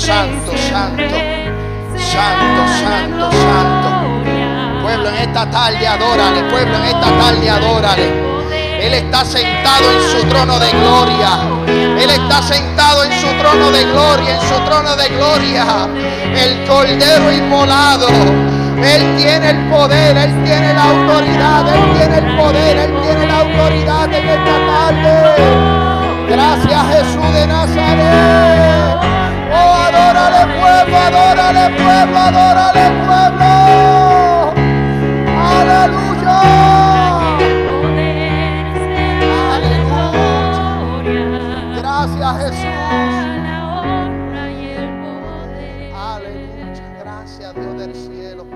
santo, santo, santo, santo, santo. Pueblo en esta tarde, adórale, pueblo en esta tarde, adórale. Él está sentado en su trono de gloria. Él está sentado en su trono de gloria, en su trono de gloria. El cordero inmolado. Él tiene el poder, Él tiene la autoridad, Él tiene el poder, Él tiene la autoridad en esta tarde. Gracias Jesús de Nazaret. Pueblo, adórale pueblo, adórale pueblo. Aleluya. Gracias Jesús. Aleluya. Gracias Dios del cielo.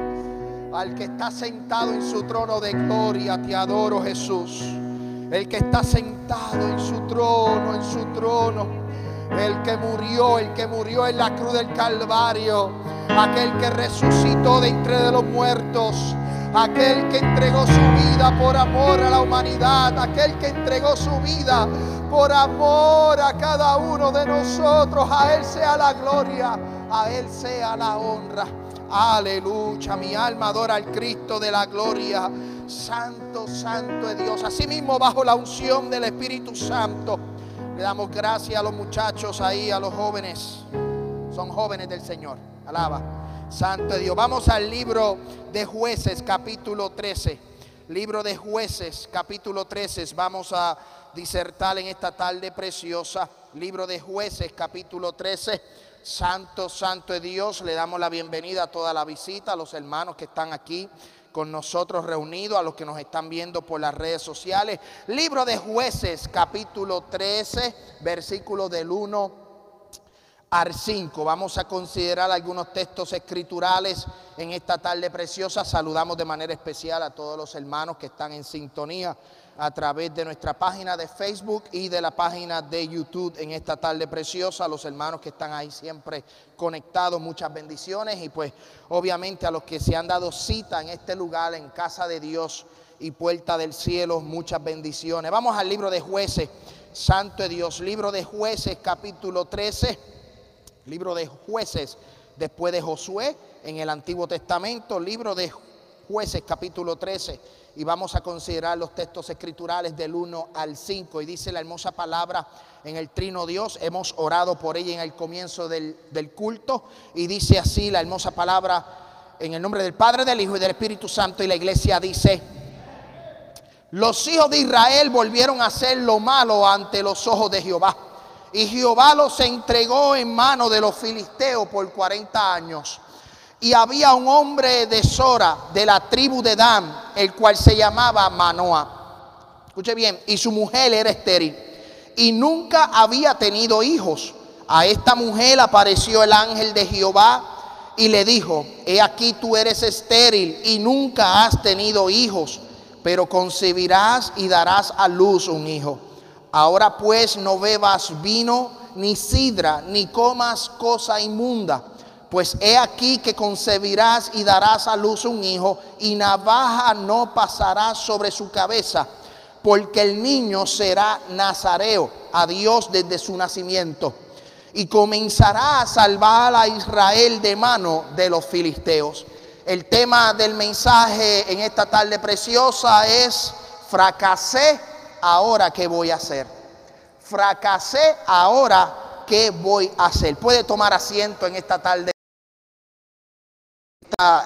Al que está sentado en su trono de gloria, te adoro Jesús. El que está sentado en su trono, en su trono. El que murió, el que murió en la cruz del Calvario. Aquel que resucitó de entre de los muertos aquel que entregó su vida por amor a la humanidad, aquel que entregó su vida por amor a cada uno de nosotros. A Él sea la gloria, a Él sea la honra. Aleluya, mi alma adora al Cristo de la gloria. Santo, santo es Dios. Asimismo, bajo la unción del Espíritu Santo, le damos gracias a los muchachos ahí, a los jóvenes. Son jóvenes del Señor. Alaba. Santo Dios. Vamos al libro de jueces, capítulo 13. Libro de jueces, capítulo 13. Vamos a disertar en esta tarde preciosa. Libro de jueces, capítulo 13. Santo, santo es Dios. Le damos la bienvenida a toda la visita, a los hermanos que están aquí con nosotros reunidos, a los que nos están viendo por las redes sociales. Libro de jueces, capítulo 13, versículo del 1 al 5. Vamos a considerar algunos textos escriturales en esta tarde preciosa. Saludamos de manera especial a todos los hermanos que están en sintonía a través de nuestra página de Facebook y de la página de YouTube en esta tarde preciosa. A los hermanos que están ahí siempre conectados, muchas bendiciones. Y pues obviamente a los que se han dado cita en este lugar, en casa de Dios y puerta del cielo, muchas bendiciones. Vamos al libro de jueces. Santo de Dios, libro de jueces capítulo 13 libro de jueces después de Josué en el Antiguo Testamento, libro de jueces capítulo 13 y vamos a considerar los textos escriturales del 1 al 5 y dice la hermosa palabra en el trino Dios, hemos orado por ella en el comienzo del, del culto y dice así la hermosa palabra en el nombre del Padre, del Hijo y del Espíritu Santo. Y la iglesia dice, los hijos de Israel volvieron a hacer lo malo ante los ojos de Jehová y Jehová los entregó en mano de los filisteos por 40 años. Y había un hombre de Sora, de la tribu de Dan, el cual se llamaba Manoa. Escuche bien, y su mujer era estéril. Y nunca había tenido hijos. A esta mujer apareció el ángel de Jehová y le dijo, he aquí tú eres estéril y nunca has tenido hijos, pero concebirás y darás a luz un hijo Ahora pues no bebas vino ni sidra, ni comas cosa inmunda, pues he aquí que concebirás y darás a luz un hijo, y navaja no pasará sobre su cabeza, porque el niño será nazareo a Dios desde su nacimiento, y comenzará a salvar a Israel de mano de los filisteos. El tema del mensaje en esta tarde preciosa es fracasé ahora qué voy a hacer. Fracasé, ahora qué voy a hacer. Puede tomar asiento en esta tarde.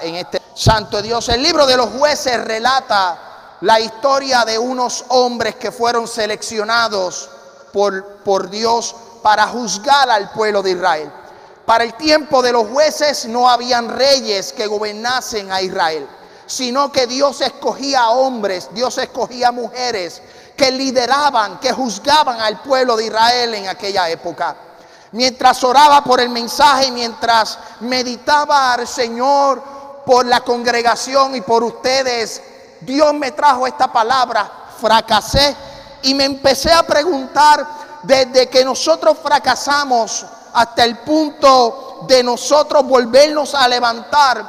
En este Santo Dios. El libro de los jueces relata la historia de unos hombres que fueron seleccionados por, por Dios para juzgar al pueblo de Israel. Para el tiempo de los jueces no habían reyes que gobernasen a Israel, sino que Dios escogía hombres, Dios escogía mujeres que lideraban, que juzgaban al pueblo de Israel en aquella época. Mientras oraba por el mensaje, mientras meditaba al Señor por la congregación y por ustedes, Dios me trajo esta palabra, fracasé, y me empecé a preguntar desde que nosotros fracasamos hasta el punto de nosotros volvernos a levantar,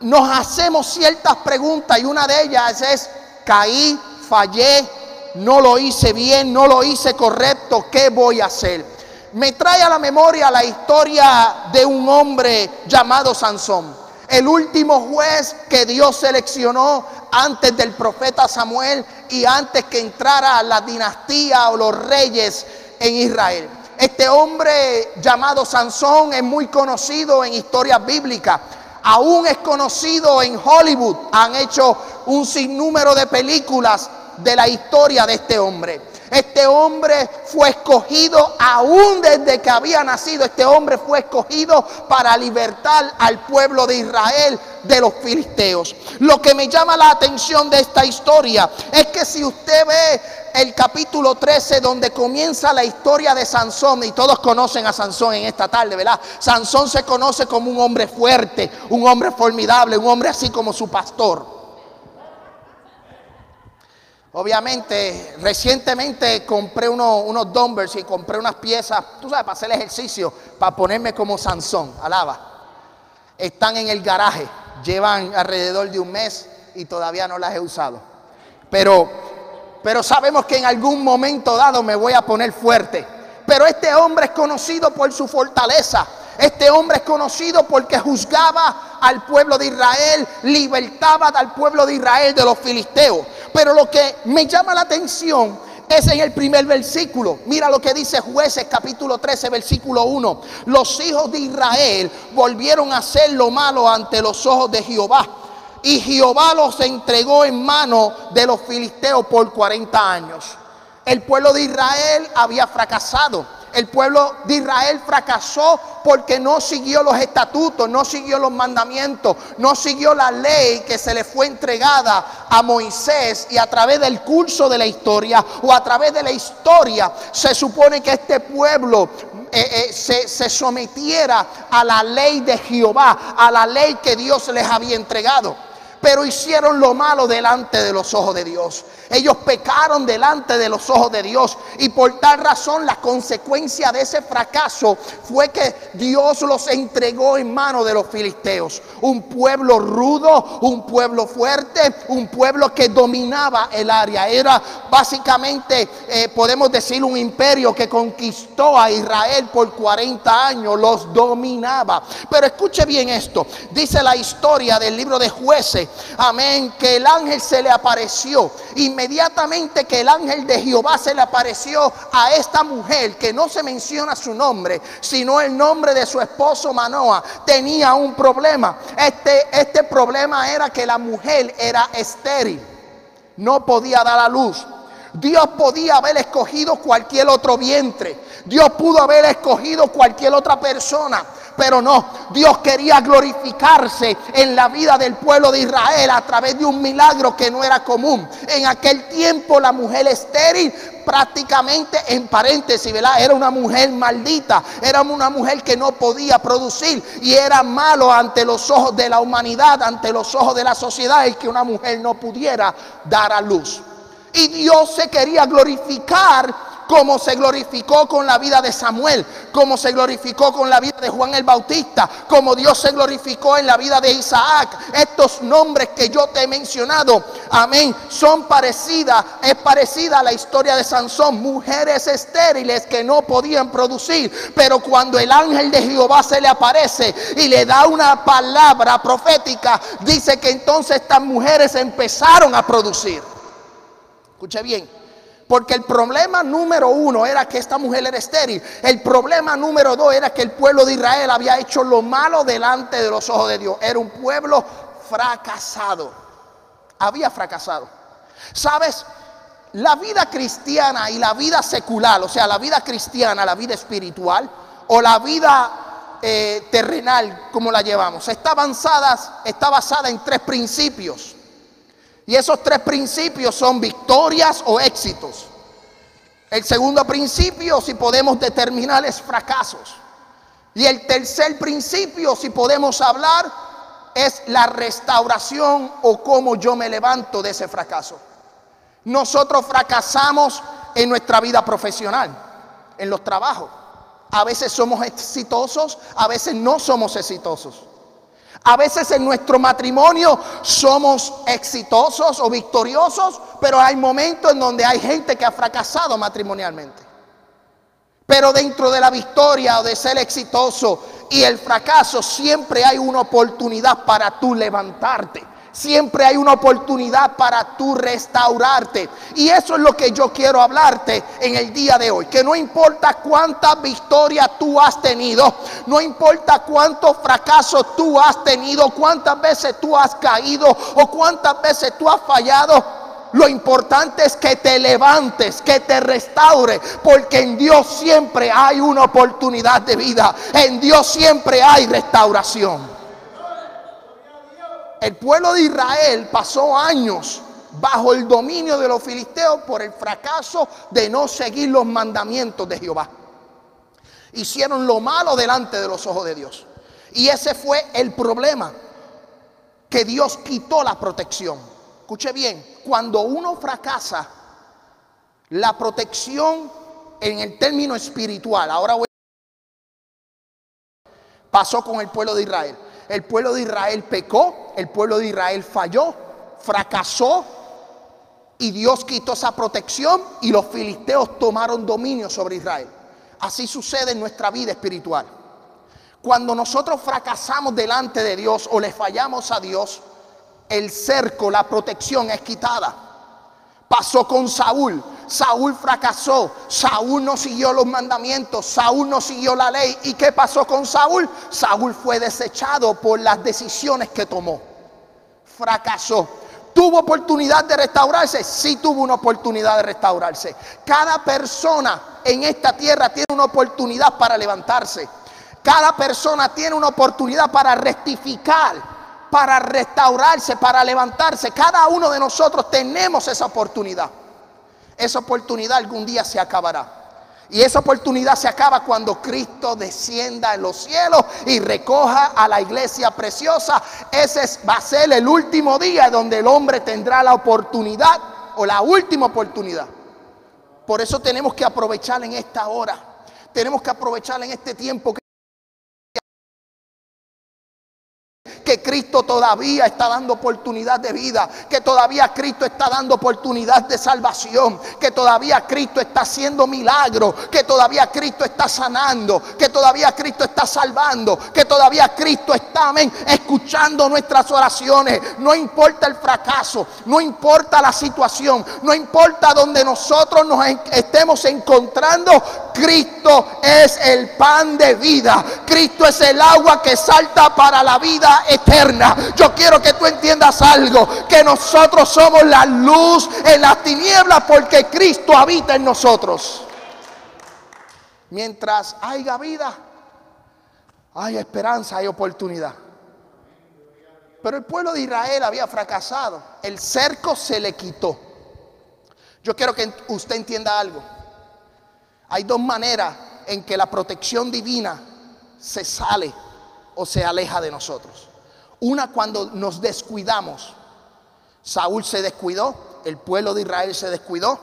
nos hacemos ciertas preguntas y una de ellas es, caí, fallé, no lo hice bien, no lo hice correcto, ¿qué voy a hacer? me trae a la memoria la historia de un hombre llamado Sansón. El último juez que Dios seleccionó antes del profeta Samuel y antes que entrara la dinastía o los reyes en Israel. Este hombre llamado Sansón es muy conocido en historias bíblicas. Aún es conocido en Hollywood. Han hecho un sinnúmero de películas de la historia de este hombre. Este hombre fue escogido aún desde que había nacido. Este hombre fue escogido para libertar al pueblo de Israel de los filisteos. Lo que me llama la atención de esta historia es que si usted ve el capítulo 13 donde comienza la historia de Sansón y todos conocen a Sansón en esta tarde, ¿verdad? Sansón se conoce como un hombre fuerte, un hombre formidable, un hombre así como su pastor. Obviamente, recientemente compré unos dumbbells y compré unas piezas, tú sabes, para hacer ejercicio, para ponerme como Sansón, alaba. Están en el garaje, llevan alrededor de un mes y todavía no las he usado. Pero, pero sabemos que en algún momento dado me voy a poner fuerte. Pero este hombre es conocido por su fortaleza. Este hombre es conocido porque juzgaba al pueblo de Israel, libertaba al pueblo de Israel de los filisteos. Pero lo que me llama la atención es en el primer versículo. Mira lo que dice jueces capítulo 13, versículo 1. Los hijos de Israel volvieron a hacer lo malo ante los ojos de Jehová. Y Jehová los entregó en mano de los filisteos por 40 años. El pueblo de Israel había fracasado el pueblo de Israel fracasó porque no siguió los estatutos, no siguió los mandamientos, no siguió la ley que se le fue entregada a Moisés y a través del curso de la historia o a través de la historia se supone que este pueblo eh, eh, se, se sometiera a la ley de Jehová, a la ley que Dios les había entregado pero hicieron lo malo delante de los ojos de Dios. Ellos pecaron delante de los ojos de Dios y por tal razón la consecuencia de ese fracaso fue que Dios los entregó en manos de los filisteos. Un pueblo rudo, un pueblo fuerte, un pueblo que dominaba el área. Era básicamente, eh, podemos decir, un imperio que conquistó a Israel por 40 años, los dominaba. Pero escuche bien esto, dice la historia del libro de jueces Amén. Que el ángel se le apareció. Inmediatamente que el ángel de Jehová se le apareció a esta mujer, que no se menciona su nombre, sino el nombre de su esposo Manoa, tenía un problema. Este, este problema era que la mujer era estéril. No podía dar a luz. Dios podía haber escogido cualquier otro vientre. Dios pudo haber escogido cualquier otra persona. Pero no, Dios quería glorificarse en la vida del pueblo de Israel a través de un milagro que no era común. En aquel tiempo la mujer estéril prácticamente en paréntesis, ¿verdad? Era una mujer maldita, era una mujer que no podía producir y era malo ante los ojos de la humanidad, ante los ojos de la sociedad, el que una mujer no pudiera dar a luz. Y Dios se quería glorificar como se glorificó con la vida de Samuel, como se glorificó con la vida de Juan el Bautista, como Dios se glorificó en la vida de Isaac. Estos nombres que yo te he mencionado, amén, son parecidas, es parecida a la historia de Sansón, mujeres estériles que no podían producir, pero cuando el ángel de Jehová se le aparece y le da una palabra profética, dice que entonces estas mujeres empezaron a producir. Escuche bien. Porque el problema número uno era que esta mujer era estéril. El problema número dos era que el pueblo de Israel había hecho lo malo delante de los ojos de Dios. Era un pueblo fracasado. Había fracasado. ¿Sabes? La vida cristiana y la vida secular, o sea, la vida cristiana, la vida espiritual o la vida eh, terrenal, como la llevamos, está, avanzada, está basada en tres principios. Y esos tres principios son victorias o éxitos. El segundo principio, si podemos determinar, es fracasos. Y el tercer principio, si podemos hablar, es la restauración o cómo yo me levanto de ese fracaso. Nosotros fracasamos en nuestra vida profesional, en los trabajos. A veces somos exitosos, a veces no somos exitosos. A veces en nuestro matrimonio somos exitosos o victoriosos, pero hay momentos en donde hay gente que ha fracasado matrimonialmente. Pero dentro de la victoria o de ser exitoso y el fracaso siempre hay una oportunidad para tú levantarte. Siempre hay una oportunidad para tú restaurarte. Y eso es lo que yo quiero hablarte en el día de hoy. Que no importa cuánta victoria tú has tenido, no importa cuántos fracasos tú has tenido, cuántas veces tú has caído o cuántas veces tú has fallado. Lo importante es que te levantes, que te restaure, porque en Dios siempre hay una oportunidad de vida. En Dios siempre hay restauración. El pueblo de Israel pasó años bajo el dominio de los filisteos por el fracaso de no seguir los mandamientos de Jehová. Hicieron lo malo delante de los ojos de Dios. Y ese fue el problema, que Dios quitó la protección. Escuche bien, cuando uno fracasa, la protección en el término espiritual, ahora voy pasó con el pueblo de Israel. El pueblo de Israel pecó, el pueblo de Israel falló, fracasó y Dios quitó esa protección y los filisteos tomaron dominio sobre Israel. Así sucede en nuestra vida espiritual. Cuando nosotros fracasamos delante de Dios o le fallamos a Dios, el cerco, la protección es quitada. Pasó con Saúl. Saúl fracasó. Saúl no siguió los mandamientos. Saúl no siguió la ley. ¿Y qué pasó con Saúl? Saúl fue desechado por las decisiones que tomó. Fracasó. ¿Tuvo oportunidad de restaurarse? Sí tuvo una oportunidad de restaurarse. Cada persona en esta tierra tiene una oportunidad para levantarse. Cada persona tiene una oportunidad para rectificar para restaurarse, para levantarse. Cada uno de nosotros tenemos esa oportunidad. Esa oportunidad algún día se acabará. Y esa oportunidad se acaba cuando Cristo descienda en los cielos y recoja a la iglesia preciosa. Ese va a ser el último día donde el hombre tendrá la oportunidad o la última oportunidad. Por eso tenemos que aprovechar en esta hora. Tenemos que aprovechar en este tiempo. Que Cristo todavía está dando oportunidad de vida, que todavía Cristo está dando oportunidad de salvación, que todavía Cristo está haciendo milagros, que todavía Cristo está sanando, que todavía Cristo está salvando, que todavía Cristo está escuchando nuestras oraciones. No importa el fracaso, no importa la situación, no importa donde nosotros nos estemos encontrando, Cristo es el pan de vida. Cristo es el agua que salta para la vida eterna. Yo quiero que tú entiendas algo, que nosotros somos la luz en las tinieblas porque Cristo habita en nosotros. Mientras haya vida, hay esperanza, hay oportunidad. Pero el pueblo de Israel había fracasado. El cerco se le quitó. Yo quiero que usted entienda algo. Hay dos maneras en que la protección divina se sale o se aleja de nosotros. Una cuando nos descuidamos. Saúl se descuidó, el pueblo de Israel se descuidó.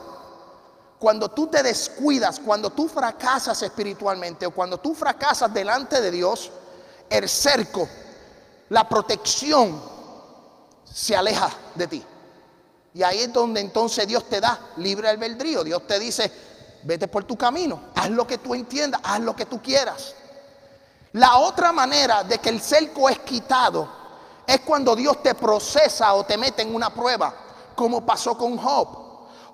Cuando tú te descuidas, cuando tú fracasas espiritualmente o cuando tú fracasas delante de Dios, el cerco, la protección se aleja de ti. Y ahí es donde entonces Dios te da libre albedrío. Dios te dice, vete por tu camino, haz lo que tú entiendas, haz lo que tú quieras. La otra manera de que el cerco es quitado es cuando Dios te procesa o te mete en una prueba, como pasó con Job.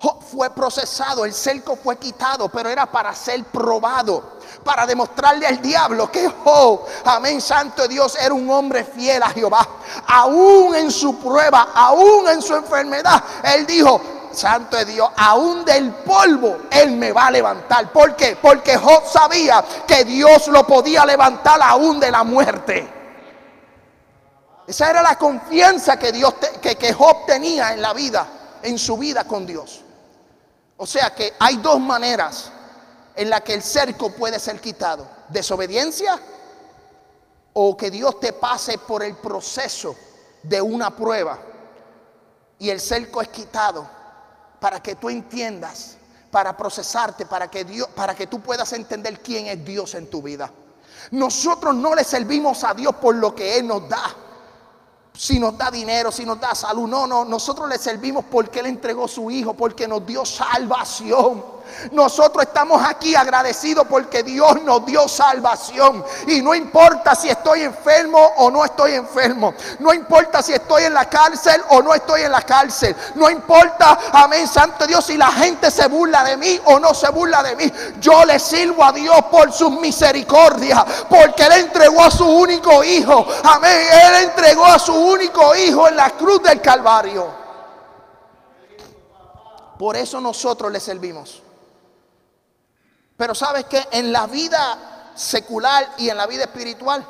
Job fue procesado, el cerco fue quitado, pero era para ser probado, para demostrarle al diablo que Job, amén, santo Dios, era un hombre fiel a Jehová. Aún en su prueba, aún en su enfermedad, él dijo, santo de Dios, aún del polvo Él me va a levantar. ¿Por qué? Porque Job sabía que Dios lo podía levantar aún de la muerte. Esa era la confianza que, Dios que, Job tenía en la vida, en su vida con Dios. O sea que hay dos maneras en las que el cerco puede ser quitado. Desobediencia o que Dios te pase por el proceso de una prueba y el cerco es quitado para que tú entiendas, para procesarte, para que Dios, para que tú puedas entender quién es Dios en tu vida. Nosotros no le servimos a Dios por lo que él nos da si nos da dinero, si nos da salud. No, no, nosotros le servimos porque Él entregó su Hijo, porque nos dio salvación. Nosotros estamos aquí agradecidos porque Dios nos dio salvación. Y no importa si estoy enfermo o no estoy enfermo. No importa si estoy en la cárcel o no estoy en la cárcel. No importa, amén, Santo Dios, si la gente se burla de mí o no se burla de mí. Yo le sirvo a Dios por su misericordia. Porque Él entregó a su único hijo. Amén. Él entregó a su único hijo en la cruz del Calvario. Por eso nosotros le servimos. Pero sabes que en la vida secular y en la vida espiritual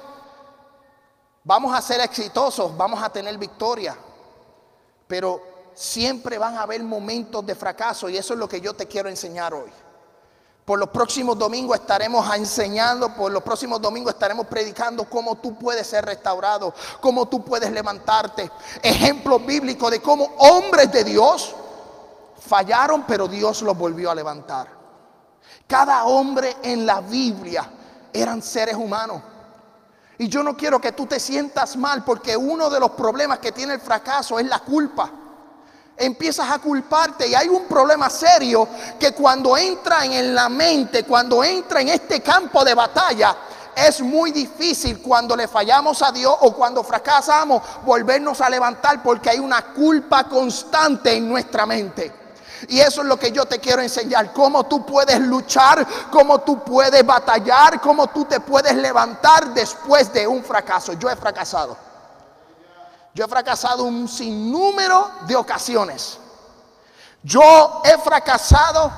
vamos a ser exitosos, vamos a tener victoria. Pero siempre van a haber momentos de fracaso y eso es lo que yo te quiero enseñar hoy. Por los próximos domingos estaremos enseñando, por los próximos domingos estaremos predicando cómo tú puedes ser restaurado, cómo tú puedes levantarte. Ejemplos bíblicos de cómo hombres de Dios Fallaron, pero Dios los volvió a levantar. Cada hombre en la Biblia eran seres humanos. Y yo no quiero que tú te sientas mal porque uno de los problemas que tiene el fracaso es la culpa. Empiezas a culparte y hay un problema serio que cuando entra en la mente, cuando entra en este campo de batalla, es muy difícil cuando le fallamos a Dios o cuando fracasamos volvernos a levantar porque hay una culpa constante en nuestra mente. Y eso es lo que yo te quiero enseñar, cómo tú puedes luchar, cómo tú puedes batallar, cómo tú te puedes levantar después de un fracaso. Yo he fracasado. Yo he fracasado un sinnúmero de ocasiones. Yo he fracasado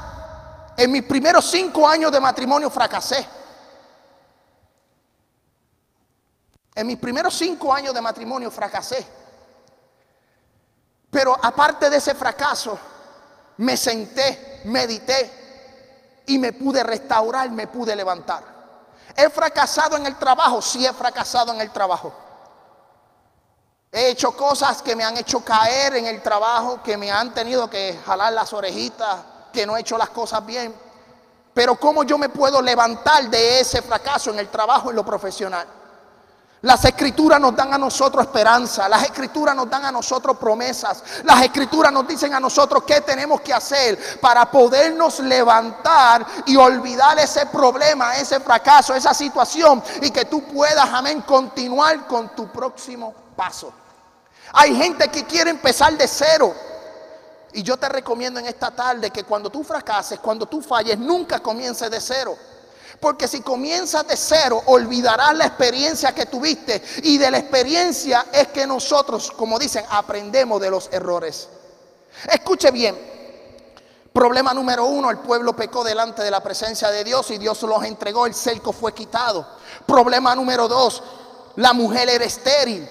en mis primeros cinco años de matrimonio, fracasé. En mis primeros cinco años de matrimonio fracasé. Pero aparte de ese fracaso, me senté, medité y me pude restaurar, me pude levantar. ¿He fracasado en el trabajo? Sí, he fracasado en el trabajo. He hecho cosas que me han hecho caer en el trabajo, que me han tenido que jalar las orejitas, que no he hecho las cosas bien. Pero ¿cómo yo me puedo levantar de ese fracaso en el trabajo, en lo profesional? Las escrituras nos dan a nosotros esperanza, las escrituras nos dan a nosotros promesas, las escrituras nos dicen a nosotros qué tenemos que hacer para podernos levantar y olvidar ese problema, ese fracaso, esa situación y que tú puedas, amén, continuar con tu próximo paso. Hay gente que quiere empezar de cero. Y yo te recomiendo en esta tarde que cuando tú fracases, cuando tú falles, nunca comiences de cero. Porque si comienzas de cero, olvidarás la experiencia que tuviste. Y de la experiencia es que nosotros, como dicen, aprendemos de los errores. Escuche bien. Problema número uno, el pueblo pecó delante de la presencia de Dios y Dios los entregó, el cerco fue quitado. Problema número dos, la mujer era estéril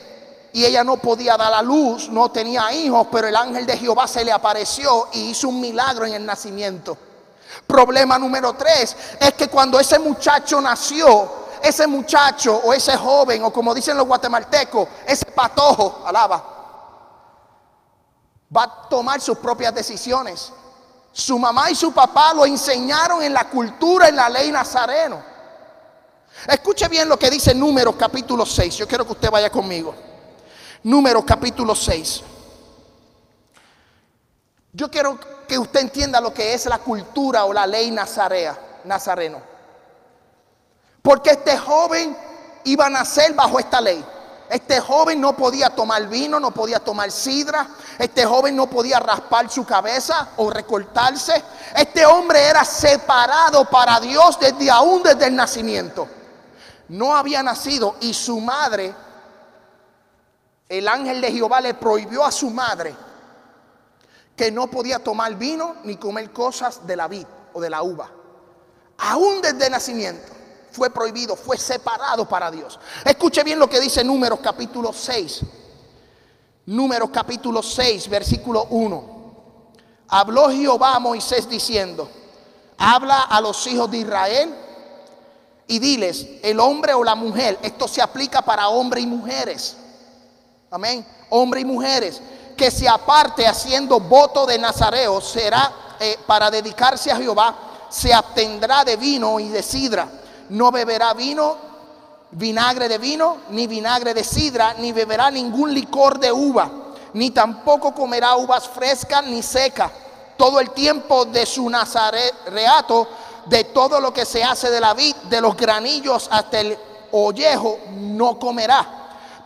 y ella no podía dar a luz, no tenía hijos, pero el ángel de Jehová se le apareció y hizo un milagro en el nacimiento. Problema número tres es que cuando ese muchacho nació, ese muchacho o ese joven, o como dicen los guatemaltecos, ese patojo, alaba, va a tomar sus propias decisiones. Su mamá y su papá lo enseñaron en la cultura, en la ley nazareno. Escuche bien lo que dice Números capítulo 6. Yo quiero que usted vaya conmigo. Números capítulo 6. Yo quiero que usted entienda lo que es la cultura o la ley nazarea, nazareno. Porque este joven iba a nacer bajo esta ley. Este joven no podía tomar vino, no podía tomar sidra. Este joven no podía raspar su cabeza o recortarse. Este hombre era separado para Dios desde aún desde el nacimiento. No había nacido y su madre, el ángel de Jehová le prohibió a su madre que no podía tomar vino ni comer cosas de la vid o de la uva. Aún desde nacimiento fue prohibido, fue separado para Dios. Escuche bien lo que dice Números capítulo 6. Números capítulo 6, versículo 1. Habló Jehová a Moisés diciendo, habla a los hijos de Israel y diles, el hombre o la mujer, esto se aplica para hombres y mujeres. Amén. Hombre y mujeres que se aparte haciendo voto de Nazareo será eh, para dedicarse a Jehová, se abstendrá de vino y de sidra. No beberá vino, vinagre de vino, ni vinagre de sidra, ni beberá ningún licor de uva, ni tampoco comerá uvas frescas ni secas todo el tiempo de su nazareato, de todo lo que se hace de la vid, de los granillos hasta el ollejo, no comerá.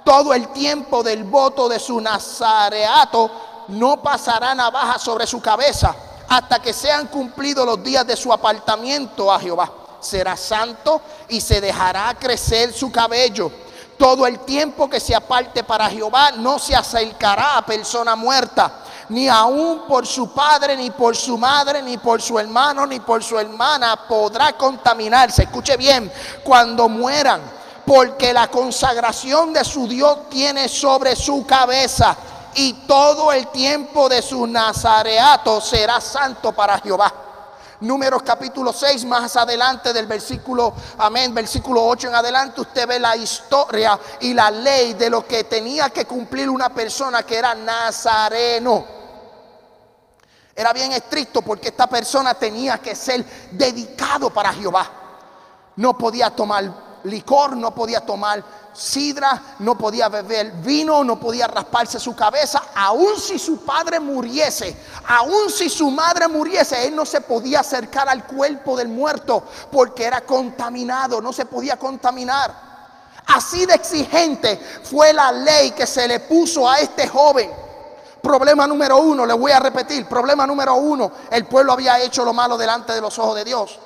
Todo el tiempo del voto de su nazareato, no pasará navaja sobre su cabeza hasta que sean cumplidos los días de su apartamiento a Jehová. Será santo y se dejará crecer su cabello. Todo el tiempo que se aparte para Jehová no se acercará a persona muerta, ni aún por su padre, ni por su madre, ni por su hermano, ni por su hermana podrá contaminarse. Escuche bien, cuando mueran, porque la consagración de su Dios tiene sobre su cabeza y todo el tiempo de su nazareato será santo para Jehová. Números capítulo 6, más adelante del versículo, amén, versículo 8 en adelante, usted ve la historia y la ley de lo que tenía que cumplir una persona que era nazareno. Era bien estricto porque esta persona tenía que ser dedicado para Jehová. No podía tomar licor, no podía tomar sidra, no podía beber vino, no podía rasparse su cabeza, aun si su padre muriese, aun si su madre muriese, él no se podía acercar al cuerpo del muerto porque era contaminado, no se podía contaminar. Así de exigente fue la ley que se le puso a este joven. Problema número uno, le voy a repetir, problema número uno, el pueblo había hecho lo malo delante de los ojos de Dios.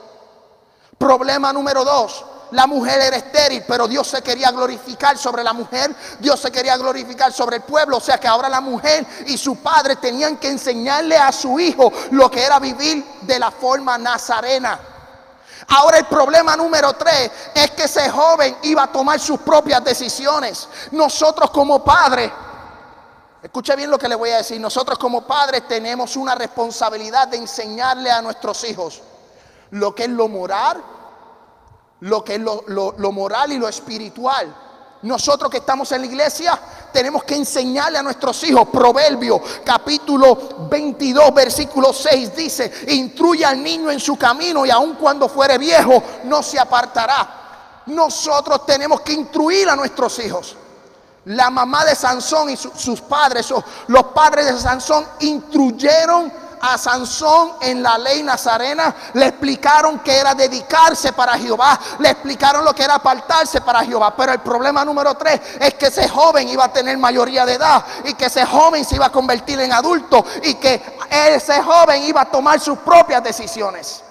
Problema número dos, la mujer era estéril, pero Dios se quería glorificar sobre la mujer, Dios se quería glorificar sobre el pueblo, o sea que ahora la mujer y su padre tenían que enseñarle a su hijo lo que era vivir de la forma nazarena. Ahora el problema número tres es que ese joven iba a tomar sus propias decisiones. Nosotros como padres, escuche bien lo que le voy a decir, nosotros como padres tenemos una responsabilidad de enseñarle a nuestros hijos lo que es lo moral, lo que es lo, moral y lo espiritual. Nosotros que estamos en la iglesia tenemos que enseñarle a nuestros hijos. Proverbio capítulo 22 versículo 6 dice, instruye al niño en su camino y aun cuando fuere viejo no se apartará. Nosotros tenemos que instruir a nuestros hijos. La mamá de Sansón y sus padres, los padres de Sansón, instruyeron a Sansón en la ley nazarena, le explicaron que era dedicarse para Jehová, le explicaron lo que era apartarse para Jehová. Pero el problema número tres es que ese joven iba a tener mayoría de edad y que ese joven se iba a convertir en adulto y que ese joven iba a tomar sus propias decisiones.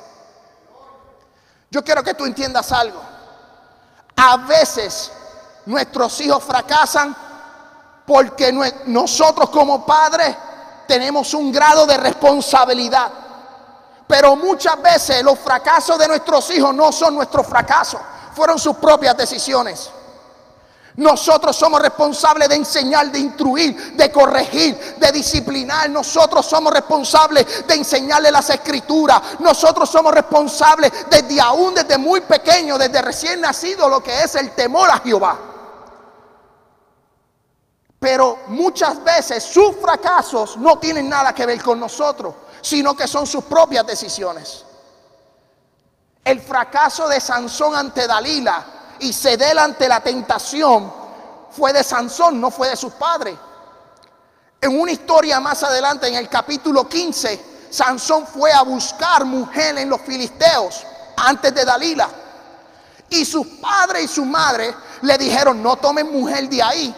Yo quiero que tú entiendas algo. A veces nuestros hijos fracasan porque nosotros como padres tenemos un grado de responsabilidad. Pero muchas veces los fracasos de nuestros hijos no son nuestros fracasos, fueron sus propias decisiones. Nosotros somos responsables de enseñar, de instruir, de corregir, de disciplinar. Nosotros somos responsables de enseñarle las escrituras. Nosotros somos responsables desde aún, desde muy pequeño, desde recién nacido, lo que es el temor a Jehová. Pero muchas veces sus fracasos no tienen nada que ver con nosotros, sino que son sus propias decisiones. El fracaso de Sansón ante Dalila y ceder ante la tentación fue de Sansón, no fue de sus padres. En una historia más adelante, en el capítulo 15, Sansón fue a buscar mujer en los filisteos antes de Dalila. Y sus padres y su madre le dijeron, no tomen mujer de ahí,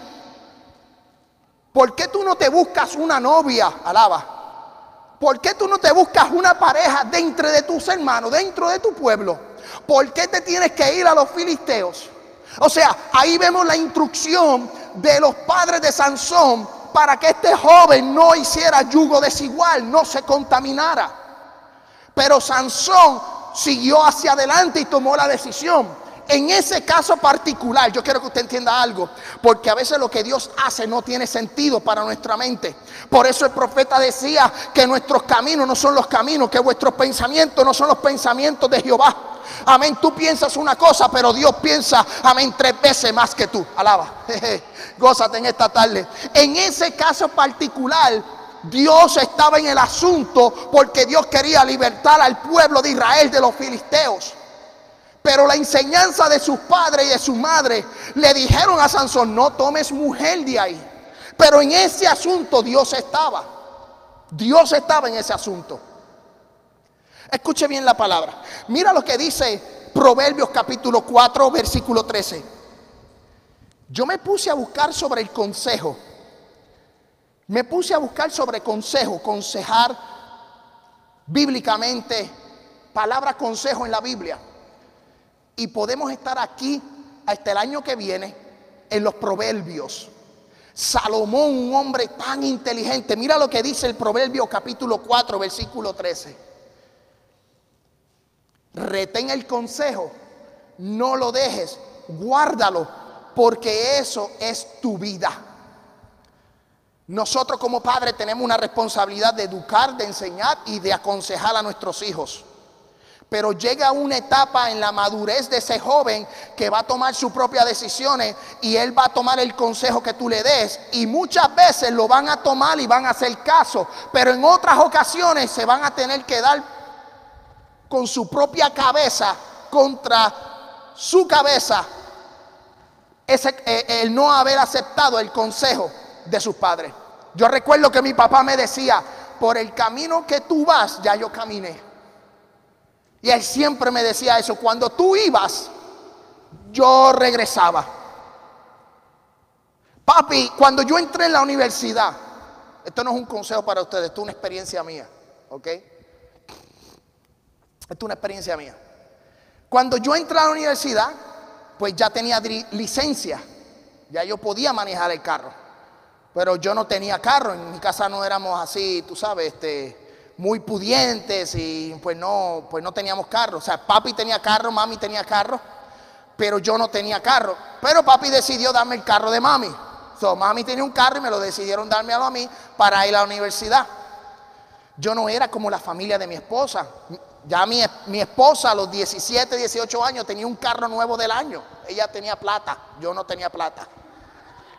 ¿Por qué tú no te buscas una novia? Alaba. ¿Por qué tú no te buscas una pareja dentro de tus hermanos, dentro de tu pueblo? ¿Por qué te tienes que ir a los filisteos? O sea, ahí vemos la instrucción de los padres de Sansón para que este joven no hiciera yugo desigual, no se contaminara. Pero Sansón siguió hacia adelante y tomó la decisión. En ese caso particular, yo quiero que usted entienda algo, porque a veces lo que Dios hace no tiene sentido para nuestra mente. Por eso el profeta decía que nuestros caminos no son los caminos, que vuestros pensamientos no son los pensamientos de Jehová. Amén, tú piensas una cosa, pero Dios piensa, amén, tres veces más que tú. Alaba, gózate en esta tarde. En ese caso particular, Dios estaba en el asunto porque Dios quería libertar al pueblo de Israel de los filisteos. Pero la enseñanza de sus padres y de su madre le dijeron a Sansón, no tomes mujer de ahí. Pero en ese asunto Dios estaba. Dios estaba en ese asunto. Escuche bien la palabra. Mira lo que dice Proverbios capítulo 4, versículo 13. Yo me puse a buscar sobre el consejo. Me puse a buscar sobre consejo, consejar bíblicamente, palabra consejo en la Biblia. Y podemos estar aquí hasta el año que viene en los proverbios. Salomón, un hombre tan inteligente. Mira lo que dice el Proverbio capítulo 4, versículo 13. Retén el consejo, no lo dejes, guárdalo, porque eso es tu vida. Nosotros como padres tenemos una responsabilidad de educar, de enseñar y de aconsejar a nuestros hijos. Pero llega una etapa en la madurez de ese joven que va a tomar sus propias decisiones y él va a tomar el consejo que tú le des. Y muchas veces lo van a tomar y van a hacer caso. Pero en otras ocasiones se van a tener que dar con su propia cabeza contra su cabeza ese, eh, el no haber aceptado el consejo de sus padres. Yo recuerdo que mi papá me decía, por el camino que tú vas, ya yo caminé. Y él siempre me decía eso, cuando tú ibas, yo regresaba. Papi, cuando yo entré en la universidad, esto no es un consejo para ustedes, esto es una experiencia mía, ¿ok? Esto es una experiencia mía. Cuando yo entré a la universidad, pues ya tenía licencia, ya yo podía manejar el carro, pero yo no tenía carro, en mi casa no éramos así, tú sabes, este, muy pudientes y pues no, pues no teníamos carro. O sea, papi tenía carro, mami tenía carro, pero yo no tenía carro. Pero papi decidió darme el carro de mami. So, mami tenía un carro y me lo decidieron darme a mí para ir a la universidad. Yo no era como la familia de mi esposa. Ya mi, mi esposa a los 17, 18 años tenía un carro nuevo del año. Ella tenía plata, yo no tenía plata.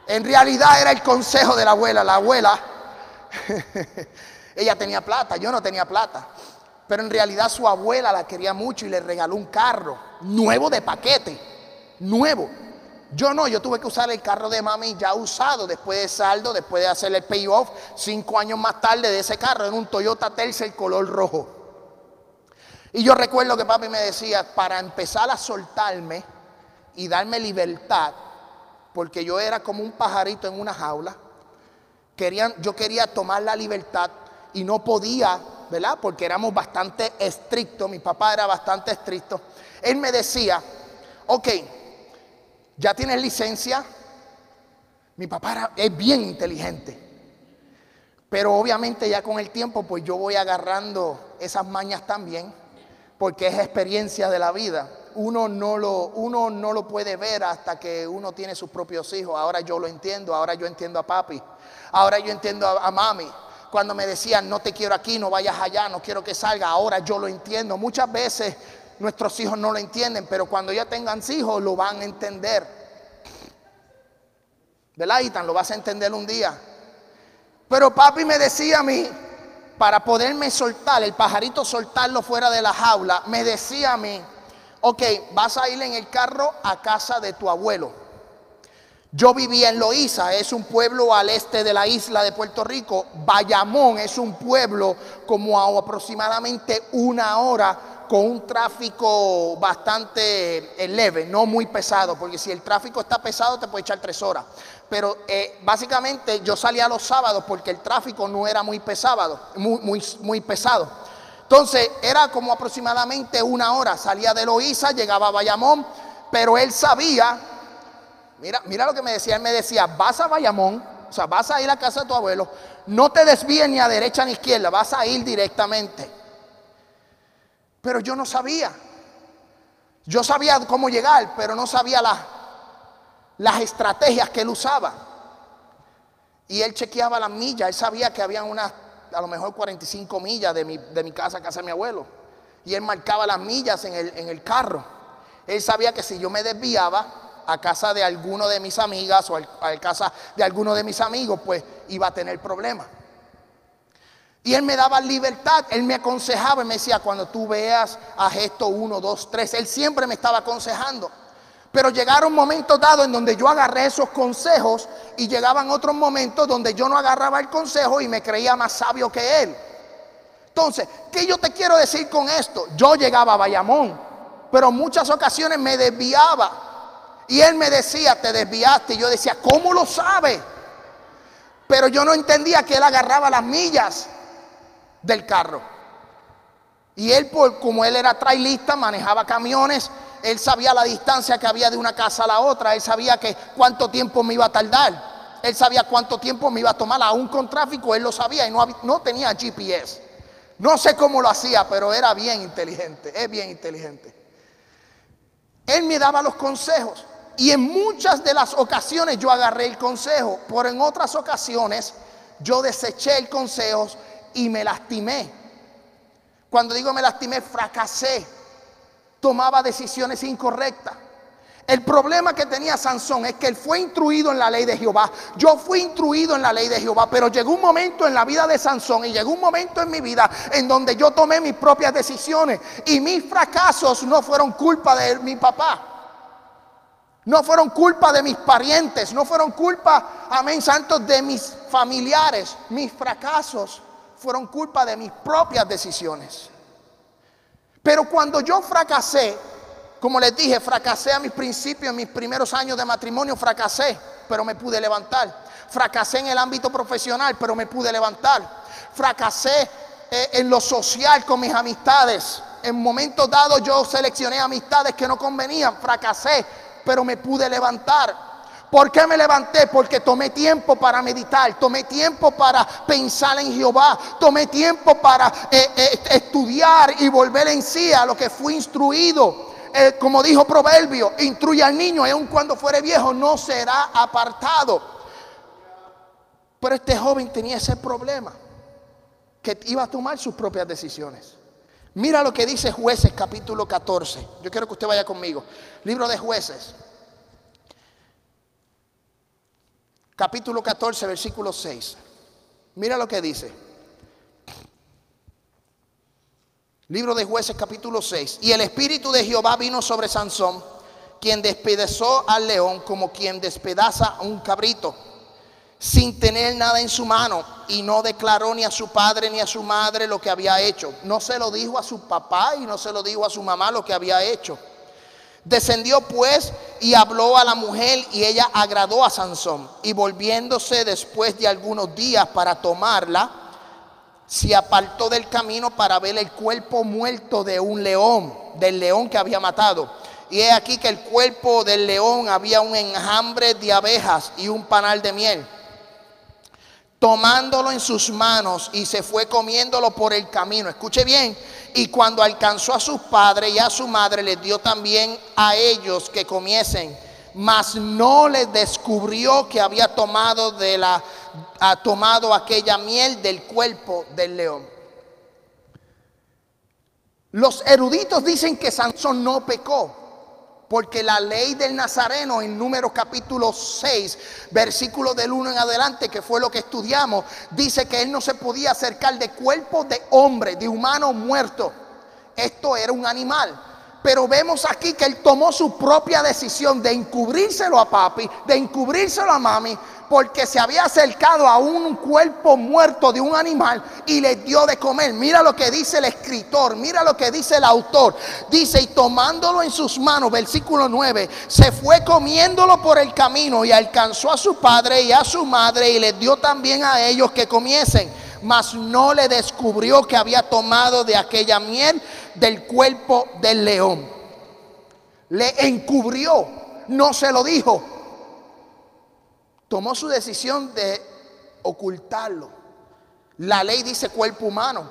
En realidad era el consejo de la abuela. La abuela Ella tenía plata, yo no tenía plata. Pero en realidad su abuela la quería mucho y le regaló un carro nuevo de paquete, nuevo. Yo no, yo tuve que usar el carro de mami ya usado después de saldo, después de hacer el payoff, cinco años más tarde de ese carro, en un Toyota Tercel color rojo. Y yo recuerdo que papi me decía, para empezar a soltarme y darme libertad, porque yo era como un pajarito en una jaula, querían, yo quería tomar la libertad y no podía, ¿verdad? Porque éramos bastante estrictos, mi papá era bastante estricto. Él me decía, ok, ya tienes licencia, mi papá es bien inteligente. Pero obviamente ya con el tiempo pues yo voy agarrando esas mañas también, porque es experiencia de la vida. Uno no, lo, uno no lo puede ver hasta que uno tiene sus propios hijos. Ahora yo lo entiendo, ahora yo entiendo a papi, ahora yo entiendo a mami cuando me decían, no te quiero aquí, no vayas allá, no quiero que salga, ahora yo lo entiendo. Muchas veces nuestros hijos no lo entienden, pero cuando ya tengan hijos lo van a entender. ¿Verdad, Itan? Lo vas a entender un día. Pero papi me decía a mí, para poderme soltar, el pajarito soltarlo fuera de la jaula, me decía a mí, ok, vas a ir en el carro a casa de tu abuelo. Yo vivía en Loíza, es un pueblo al este de la isla de Puerto Rico. Bayamón es un pueblo como a aproximadamente una hora con un tráfico bastante eh, leve, no muy pesado, porque si el tráfico está pesado te puede echar tres horas. Pero eh, básicamente yo salía los sábados porque el tráfico no era muy pesado, muy, muy, muy pesado. Entonces era como aproximadamente una hora. Salía de Loíza, llegaba a Bayamón, pero él sabía Mira, mira lo que me decía. Él me decía, vas a Bayamón, o sea, vas a ir a casa de tu abuelo, no te desvíes ni a derecha ni a izquierda, vas a ir directamente. Pero yo no sabía. Yo sabía cómo llegar, pero no sabía las estrategias que él usaba. Y él chequeaba las millas, él sabía que había unas, a lo mejor 45 millas de mi, de mi casa a casa de mi abuelo. Y él marcaba las millas en el, en el carro. Él sabía que si yo me desviaba, a casa de alguno de mis amigas o a casa de alguno de mis amigos, pues iba a tener problemas. Y él me daba libertad, él me aconsejaba y me decía, cuando tú veas a gesto 1, 2, 3, él siempre me estaba aconsejando. Pero llegaron momentos dados en donde yo agarré esos consejos y llegaban otros momentos donde yo no agarraba el consejo y me creía más sabio que él. Entonces, ¿qué yo te quiero decir con esto? Yo llegaba a Bayamón, pero muchas ocasiones me desviaba. Y él me decía, te desviaste. Y yo decía, ¿cómo lo sabe? Pero yo no entendía que él agarraba las millas del carro. Y él, como él era trailista, manejaba camiones, él sabía la distancia que había de una casa a la otra, él sabía que cuánto tiempo me iba a tardar, él sabía cuánto tiempo me iba a tomar, aún con tráfico, él lo sabía y no, no tenía GPS. No sé cómo lo hacía, pero era bien inteligente, es bien inteligente. Él me daba los consejos. Y en muchas de las ocasiones yo agarré el consejo, pero en otras ocasiones yo deseché el consejo y me lastimé. Cuando digo me lastimé, fracasé. Tomaba decisiones incorrectas. El problema que tenía Sansón es que él fue instruido en la ley de Jehová. Yo fui instruido en la ley de Jehová, pero llegó un momento en la vida de Sansón y llegó un momento en mi vida en donde yo tomé mis propias decisiones y mis fracasos no fueron culpa de mi papá. No fueron culpa de mis parientes, no fueron culpa, amén, santos, de mis familiares. Mis fracasos fueron culpa de mis propias decisiones. Pero cuando yo fracasé, como les dije, fracasé a mis principios, en mis primeros años de matrimonio, fracasé, pero me pude levantar. Fracasé en el ámbito profesional, pero me pude levantar. Fracasé eh, en lo social con mis amistades. En momentos dados yo seleccioné amistades que no convenían, fracasé, pero me pude levantar. ¿Por qué me levanté? Porque tomé tiempo para meditar, tomé tiempo para pensar en Jehová, tomé tiempo para eh, eh, estudiar y volver en sí a lo que fui instruido. Eh, como dijo Proverbio, instruye al niño aun cuando fuere viejo no será apartado. Pero este joven tenía ese problema, que iba a tomar sus propias decisiones. Mira lo que dice jueces capítulo 14. Yo quiero que usted vaya conmigo. Libro de jueces. Capítulo 14, versículo 6. Mira lo que dice. Libro de jueces capítulo 6. Y el espíritu de Jehová vino sobre Sansón, quien despedazó al león como quien despedaza a un cabrito sin tener nada en su mano y no declaró ni a su padre ni a su madre lo que había hecho. No se lo dijo a su papá y no se lo dijo a su mamá lo que había hecho. Descendió pues y habló a la mujer y ella agradó a Sansón. Y volviéndose después de algunos días para tomarla, se apartó del camino para ver el cuerpo muerto de un león, del león que había matado. Y he aquí que el cuerpo del león había un enjambre de abejas y un panal de miel tomándolo en sus manos y se fue comiéndolo por el camino. Escuche bien. Y cuando alcanzó a sus padres y a su madre, les dio también a ellos que comiesen. Mas no les descubrió que había tomado de la ha tomado aquella miel del cuerpo del león. Los eruditos dicen que Sansón no pecó. Porque la ley del Nazareno en número capítulo 6, versículo del 1 en adelante, que fue lo que estudiamos, dice que él no se podía acercar de cuerpo de hombre, de humano muerto. Esto era un animal. Pero vemos aquí que él tomó su propia decisión de encubrírselo a papi, de encubrírselo a mami, porque se había acercado a un cuerpo muerto de un animal y le dio de comer. Mira lo que dice el escritor, mira lo que dice el autor. Dice, y tomándolo en sus manos, versículo 9, se fue comiéndolo por el camino y alcanzó a su padre y a su madre y les dio también a ellos que comiesen. Mas no le descubrió que había tomado de aquella miel del cuerpo del león. Le encubrió, no se lo dijo tomó su decisión de ocultarlo. La ley dice cuerpo humano.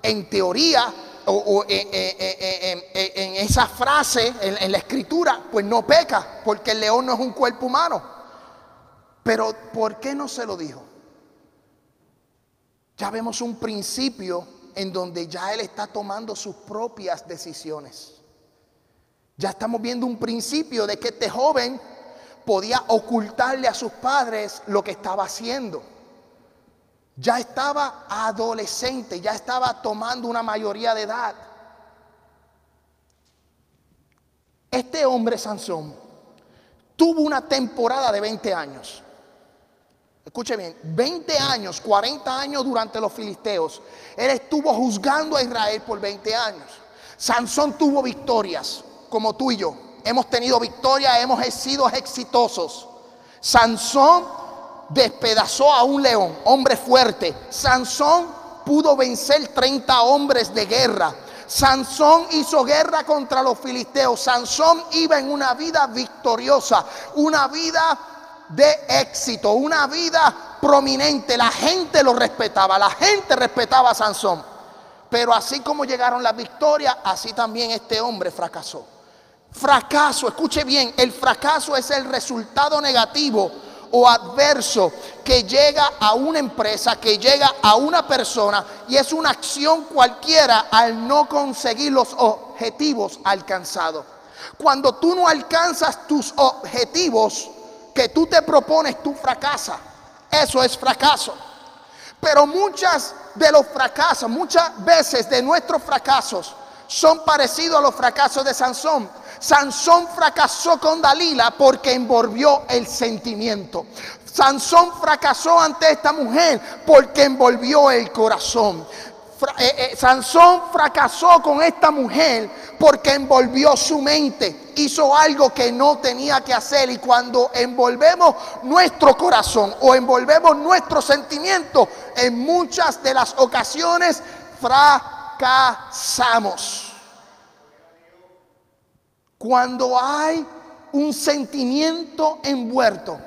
En teoría, o, en, esa frase, en, la escritura, pues no peca, porque el león no es un cuerpo humano. Pero ¿por qué no se lo dijo? Ya vemos un principio en donde ya él está tomando sus propias decisiones. Ya estamos viendo un principio de que este joven podía ocultarle a sus padres lo que estaba haciendo. Ya estaba adolescente, ya estaba tomando una mayoría de edad. Este hombre Sansón tuvo una temporada de 20 años. Escuche bien, 20 años, 40 años durante los filisteos. Él estuvo juzgando a Israel por 20 años. Sansón tuvo victorias, como tú y yo. Hemos tenido victorias, hemos sido exitosos. Sansón despedazó a un león, hombre fuerte. Sansón pudo vencer 30 hombres de guerra. Sansón hizo guerra contra los filisteos. Sansón iba en una vida victoriosa, una vida de éxito, una vida prominente. La gente lo respetaba, la gente respetaba a Sansón. Pero así como llegaron las victorias, así también este hombre fracasó. Fracaso, escuche bien, el fracaso es el resultado negativo o adverso que llega a una empresa, que llega a una persona y es una acción cualquiera al no conseguir los objetivos alcanzados. Cuando tú no alcanzas tus objetivos que tú te propones, tú fracasas. Eso es fracaso. Pero muchas de los fracasos, muchas veces de nuestros fracasos son parecidos a los fracasos de Sansón. Sansón fracasó con Dalila porque envolvió el sentimiento. Sansón fracasó ante esta mujer porque envolvió el corazón. Eh, eh, Sansón fracasó con esta mujer porque envolvió su mente, hizo algo que no tenía que hacer y cuando envolvemos nuestro corazón o envolvemos nuestro sentimiento, en muchas de las ocasiones fracasamos. Cuando hay un sentimiento envuelto,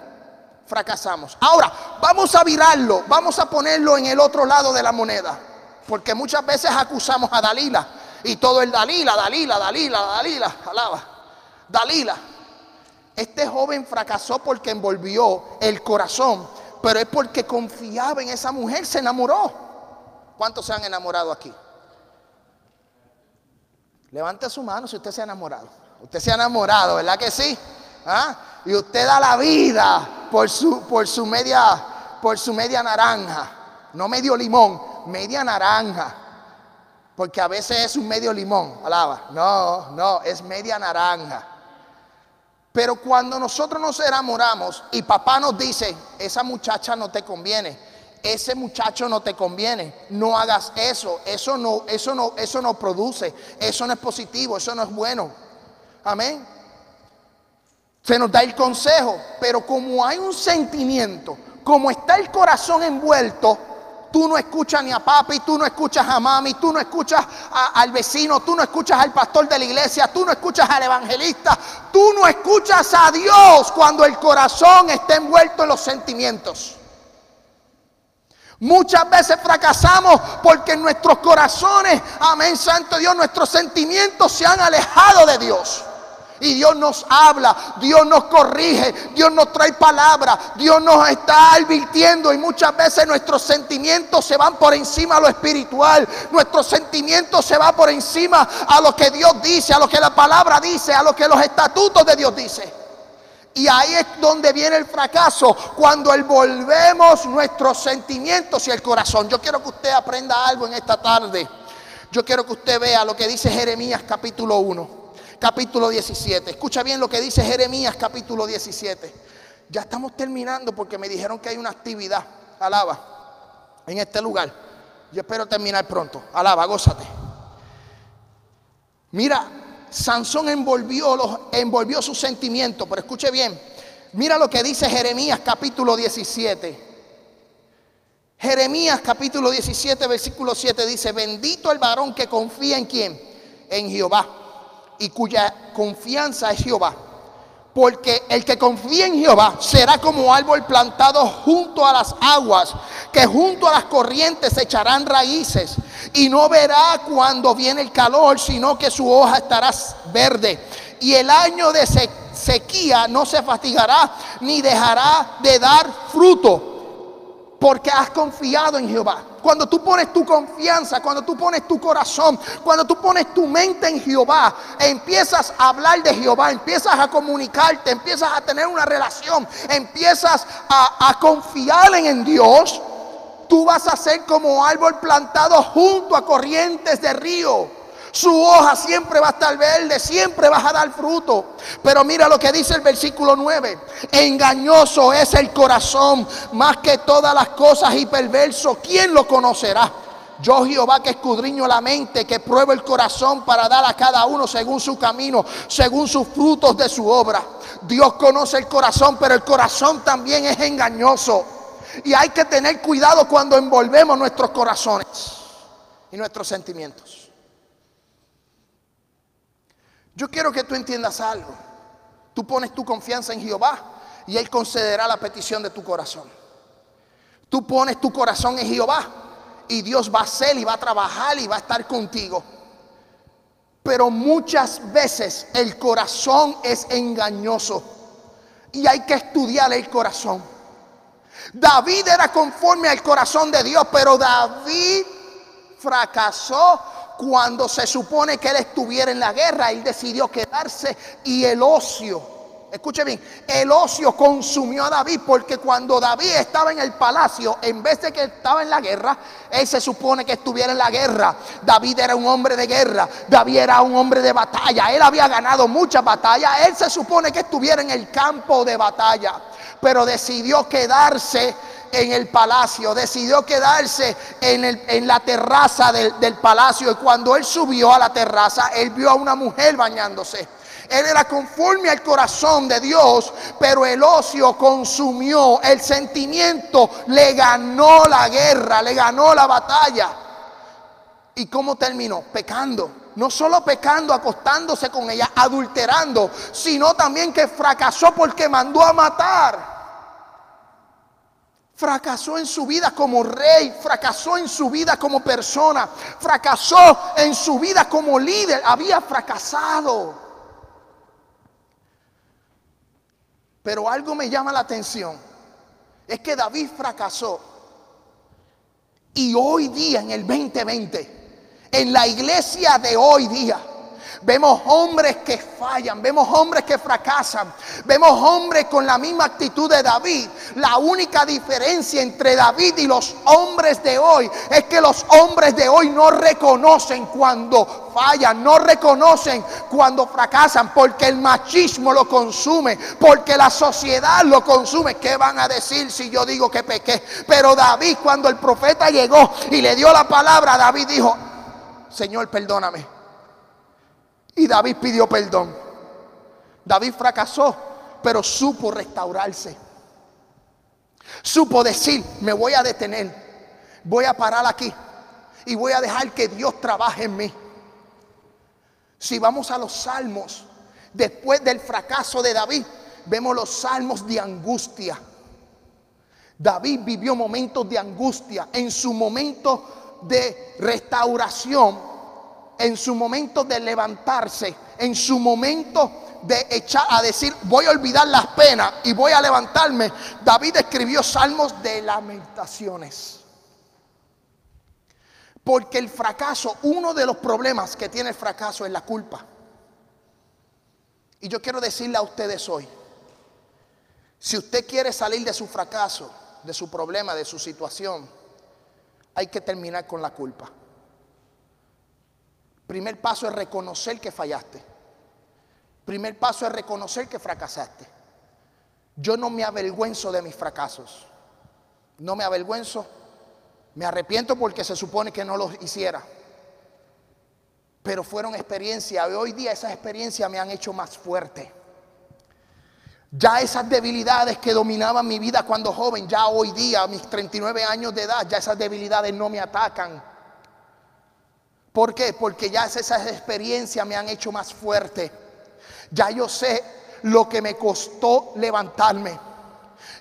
fracasamos. Ahora, vamos a virarlo, vamos a ponerlo en el otro lado de la moneda. Porque muchas veces acusamos a Dalila y todo el Dalila, Dalila, Dalila, Dalila, alaba. Dalila. Este joven fracasó porque envolvió el corazón, pero es porque confiaba en esa mujer, se enamoró. ¿Cuántos se han enamorado aquí? Levante su mano si usted se ha enamorado. Usted se ha enamorado, ¿verdad que sí? ¿Ah? Y usted da la vida por su, por su media, por su media naranja. No medio limón, media naranja. Porque a veces es un medio limón, alaba. No, no, es media naranja. Pero cuando nosotros nos enamoramos y papá nos dice, esa muchacha no te conviene, ese muchacho no te conviene, no hagas eso, eso no, eso no, eso no produce, eso no es positivo, eso no es bueno. Amén. Se nos da el consejo, pero como hay un sentimiento, como está el corazón envuelto, tú no escuchas ni a papi, tú no escuchas a mami, tú no escuchas al vecino, tú no escuchas al pastor de la iglesia, tú no escuchas al evangelista, tú no escuchas a Dios cuando el corazón está envuelto en los sentimientos. Muchas veces fracasamos porque nuestros corazones, amén, Santo Dios, nuestros sentimientos se han alejado de Dios. Y Dios nos habla, Dios nos corrige, Dios nos trae palabra, Dios nos está advirtiendo y muchas veces nuestros sentimientos se van por encima a lo espiritual, nuestros sentimientos se van por encima a lo que Dios dice, a lo que la palabra dice, a lo que los estatutos de Dios dice. Y ahí es donde viene el fracaso, cuando envolvemos nuestros sentimientos y el corazón. Yo quiero que usted aprenda algo en esta tarde. Yo quiero que usted vea lo que dice Jeremías capítulo 1 capítulo 17. Escucha bien lo que dice Jeremías capítulo 17. Ya estamos terminando porque me dijeron que hay una actividad. Alaba. En este lugar. Yo espero terminar pronto. Alaba, gózate. Mira, Sansón envolvió, los, envolvió sus sentimientos. Pero escuche bien. Mira lo que dice Jeremías capítulo 17. Jeremías capítulo 17, versículo 7 dice, bendito el varón que confía en quién? En Jehová y cuya confianza es Jehová. Porque el que confía en Jehová será como árbol plantado junto a las aguas, que junto a las corrientes echarán raíces y no verá cuando viene el calor, sino que su hoja estará verde. Y el año de sequía no se fatigará ni dejará de dar fruto, porque has confiado en Jehová. Cuando tú pones tu confianza, cuando tú pones tu corazón, cuando tú pones tu mente en Jehová, empiezas a hablar de Jehová, empiezas a comunicarte, empiezas a tener una relación, empiezas a, confiar en Dios, tú vas a ser como árbol plantado junto a corrientes de río Su hoja siempre va a estar verde, siempre vas a dar fruto. Pero mira lo que dice el versículo 9. Engañoso es el corazón más que todas las cosas y perverso. ¿Quién lo conocerá? Yo Jehová que escudriño la mente, que pruebo el corazón para dar a cada uno según su camino, según sus frutos de su obra. Dios conoce el corazón, pero el corazón también es engañoso. Y hay que tener cuidado cuando envolvemos nuestros corazones y nuestros sentimientos. Yo quiero que tú entiendas algo. Tú pones tu confianza en Jehová y Él concederá la petición de tu corazón. Tú pones tu corazón en Jehová y Dios va a hacer y va a trabajar y va a estar contigo. Pero muchas veces el corazón es engañoso y hay que estudiar el corazón. David era conforme al corazón de Dios, pero David fracasó cuando se supone que él estuviera en la guerra. Él decidió quedarse y el ocio escuche bien, el ocio consumió a David porque cuando David estaba en el palacio, en vez de que estaba en la guerra, él se supone que estuviera en la guerra. David era un hombre de guerra, David era un hombre de batalla, él había ganado muchas batallas, él se supone que estuviera en el campo de batalla, pero decidió quedarse en el palacio, decidió quedarse en, en la terraza del, del palacio y cuando él subió a la terraza, él vio a una mujer bañándose. Él era conforme al corazón de Dios, pero el ocio consumió, el sentimiento le ganó la guerra, le ganó la batalla. ¿Y cómo terminó? Pecando. No solo pecando, acostándose con ella, adulterando, sino también que fracasó porque mandó a matar. Fracasó en su vida como rey, fracasó en su vida como persona, fracasó en su vida como líder, había fracasado. Pero algo me llama la atención. Es que David fracasó. Y hoy día, en el 2020, en la iglesia de hoy día, Vemos hombres que fallan, vemos hombres que fracasan, vemos hombres con la misma actitud de David. La única diferencia entre David y los hombres de hoy es que los hombres de hoy no reconocen cuando fallan, no reconocen cuando fracasan, porque el machismo lo consume, porque la sociedad lo consume. ¿Qué van a decir si yo digo que pequé? Pero David, cuando el profeta llegó y le dio la palabra, David dijo, Señor, perdóname. Y David pidió perdón. David fracasó, pero supo restaurarse. Supo decir, me voy a detener, voy a parar aquí y voy a dejar que Dios trabaje en mí. Si vamos a los salmos, después del fracaso de David, vemos los salmos de angustia. David vivió momentos de angustia. En su momento de restauración, en su momento de levantarse, en su momento de echar a decir, voy a olvidar las penas y voy a levantarme, David escribió salmos de lamentaciones. Porque el fracaso, uno de los problemas que tiene el fracaso es la culpa. Y yo quiero decirle a ustedes hoy, si usted quiere salir de su fracaso, de su problema, de su situación, hay que terminar con la culpa. Primer paso es reconocer que fallaste. Primer paso es reconocer que fracasaste. Yo no me avergüenzo de mis fracasos. No me avergüenzo. Me arrepiento porque se supone que no los hiciera. Pero fueron experiencias. Hoy día esas experiencias me han hecho más fuerte. Ya esas debilidades que dominaban mi vida cuando joven, ya hoy día, a mis 39 años de edad, ya esas debilidades no me atacan ¿Por qué? Porque ya esas experiencias me han hecho más fuerte. Ya yo sé lo que me costó levantarme.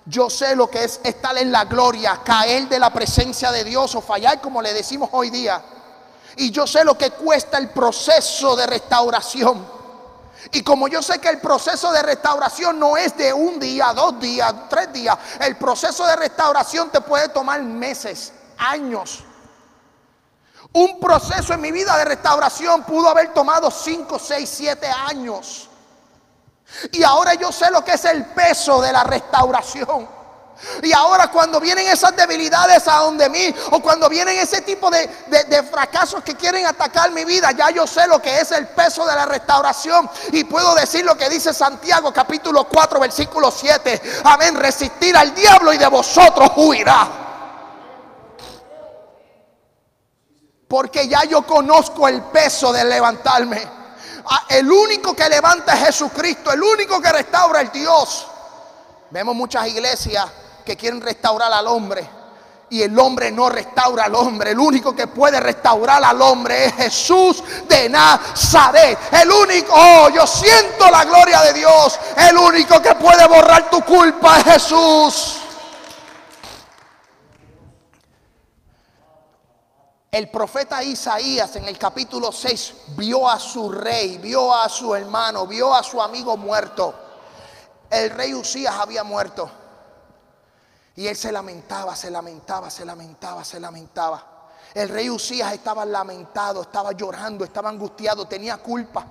Yo sé lo que es estar en la gloria, caer de la presencia de Dios o fallar como le decimos hoy día. Y yo sé lo que cuesta el proceso de restauración. Y como yo sé que el proceso de restauración no es de un día, dos días, tres días, el proceso de restauración te puede tomar meses, años. Un proceso en mi vida de restauración pudo haber tomado 5, 6, 7 años. Y ahora yo sé lo que es el peso de la restauración. Y ahora cuando vienen esas debilidades a donde mí, o cuando vienen ese tipo de, de, fracasos que quieren atacar mi vida, ya yo sé lo que es el peso de la restauración. Y puedo decir lo que dice Santiago capítulo 4, versículo 7. Amén, resistir al diablo y de vosotros huirá. Porque ya yo conozco el peso de levantarme. Ah, el único que levanta es Jesucristo, el único que restaura es Dios. Vemos muchas iglesias que quieren restaurar al hombre. Y el hombre no restaura al hombre. El único que puede restaurar al hombre es Jesús de Nazaret. El único, oh, yo siento la gloria de Dios. El único que puede borrar tu culpa es Jesús. El profeta Isaías en el capítulo 6 vio a su rey, vio a su hermano, vio a su amigo muerto. El rey Usías había muerto. Y él se lamentaba, se lamentaba, se lamentaba, se lamentaba. El rey Usías estaba lamentado, estaba llorando, estaba angustiado, tenía culpa.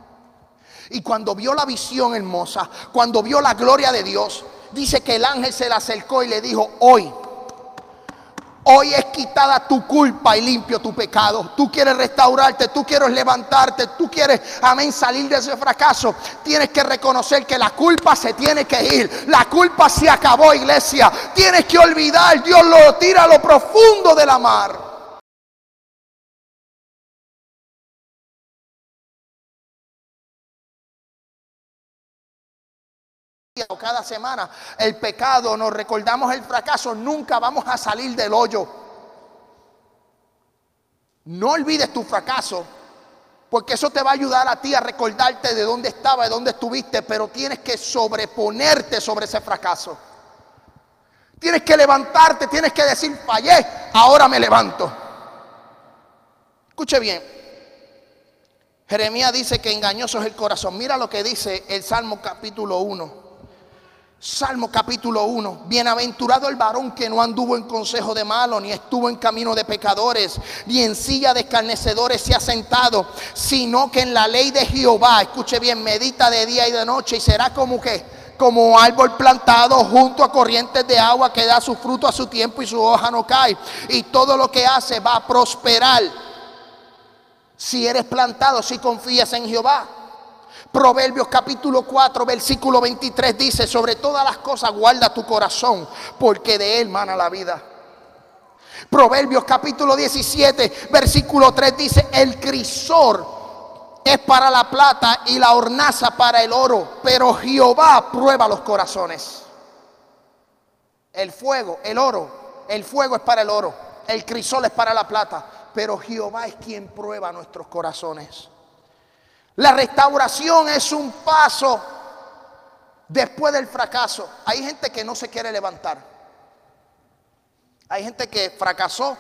Y cuando vio la visión hermosa, cuando vio la gloria de Dios, dice que el ángel se le acercó y le dijo, hoy Hoy es quitada tu culpa y limpio tu pecado. Tú quieres restaurarte, tú quieres levantarte, tú quieres, amén, salir de ese fracaso. Tienes que reconocer que la culpa se tiene que ir. La culpa se acabó, iglesia. Tienes que olvidar. Dios lo tira a lo profundo de la mar. O cada semana el pecado, nos recordamos el fracaso, nunca vamos a salir del hoyo. No olvides tu fracaso, porque eso te va a ayudar a ti a recordarte de dónde estaba, de dónde estuviste, pero tienes que sobreponerte sobre ese fracaso. Tienes que levantarte, tienes que decir, fallé, ahora me levanto. Escuche bien. Jeremías dice que engañoso es el corazón. Mira lo que dice el Salmo capítulo 1. Salmo capítulo 1. Bienaventurado el varón que no anduvo en consejo de malo, ni estuvo en camino de pecadores, ni en silla de escarnecedores se ha sentado, sino que en la ley de Jehová, escuche bien, medita de día y de noche y será como que, como árbol plantado junto a corrientes de agua que da su fruto a su tiempo y su hoja no cae. Y todo lo que hace va a prosperar. Si eres plantado, si confías en Jehová. Proverbios capítulo 4, versículo 23 dice, sobre todas las cosas guarda tu corazón, porque de él mana la vida. Proverbios capítulo 17, versículo 3 dice, el crisor es para la plata y la hornaza para el oro, pero Jehová prueba los corazones. El fuego, el oro, el fuego es para el oro, el crisol es para la plata, pero Jehová es quien prueba nuestros corazones. La restauración es un paso después del fracaso. Hay gente que no se quiere levantar. Hay gente que fracasó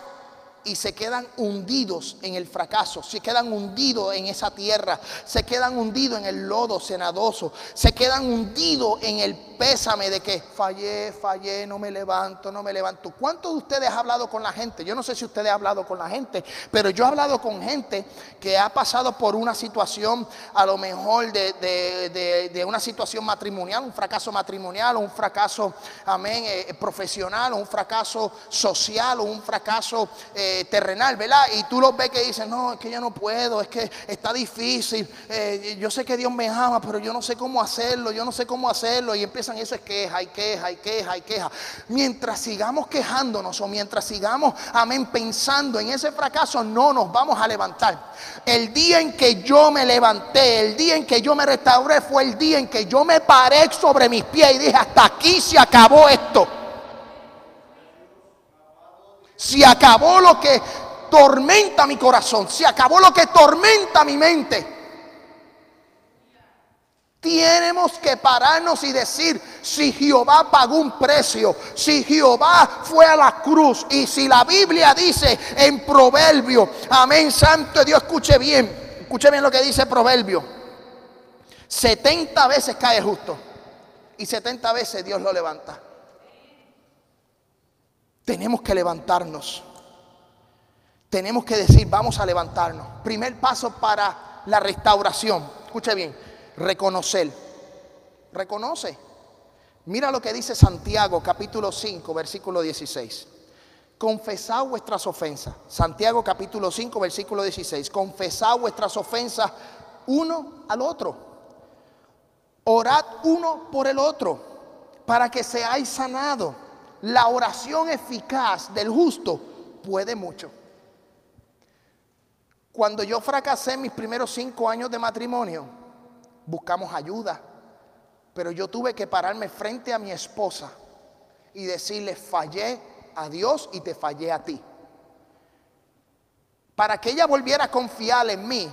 y se quedan hundidos en el fracaso, se quedan hundidos en esa tierra, se quedan hundidos en el lodo cenadoso, se quedan hundidos en el pésame de que fallé, fallé, no me levanto, no me levanto. ¿Cuántos de ustedes han hablado con la gente? Yo no sé si ustedes han hablado con la gente, pero yo he hablado con gente que ha pasado por una situación, a lo mejor de, una situación matrimonial, un fracaso matrimonial, un fracaso, amén, eh, profesional, un fracaso social, o un fracaso eh, terrenal, ¿verdad? Y tú los ves que dicen, no, es que yo no puedo, es que está difícil, eh, yo sé que Dios me ama, pero yo no sé cómo hacerlo, yo no sé cómo hacerlo, y empiezan eso es queja y queja y queja y queja. Mientras sigamos quejándonos o mientras sigamos, amén, pensando en ese fracaso, no nos vamos a levantar. El día en que yo me levanté, el día en que yo me restauré, fue el día en que yo me paré sobre mis pies y dije, hasta aquí se acabó esto. Se acabó lo que tormenta mi corazón, se acabó lo que tormenta mi mente. Tenemos que pararnos y decir, si Jehová pagó un precio, si Jehová fue a la cruz y si la Biblia dice en Proverbio, amén, santo Dios, escuche bien, escuche bien lo que dice Proverbio, 70 veces cae justo y 70 veces Dios lo levanta. Tenemos que levantarnos. Tenemos que decir, vamos a levantarnos. Primer paso para la restauración. Escuche bien reconocer. Reconoce. Mira lo que dice Santiago capítulo 5, versículo 16. Confesad vuestras ofensas. Santiago capítulo 5, versículo 16. Confesad vuestras ofensas uno al otro. Orad uno por el otro para que seáis sanados. La oración eficaz del justo puede mucho. Cuando yo fracasé mis primeros cinco años de matrimonio, buscamos ayuda, pero yo tuve que pararme frente a mi esposa y decirle, fallé a Dios y te fallé a ti. Para que ella volviera a confiar en mí,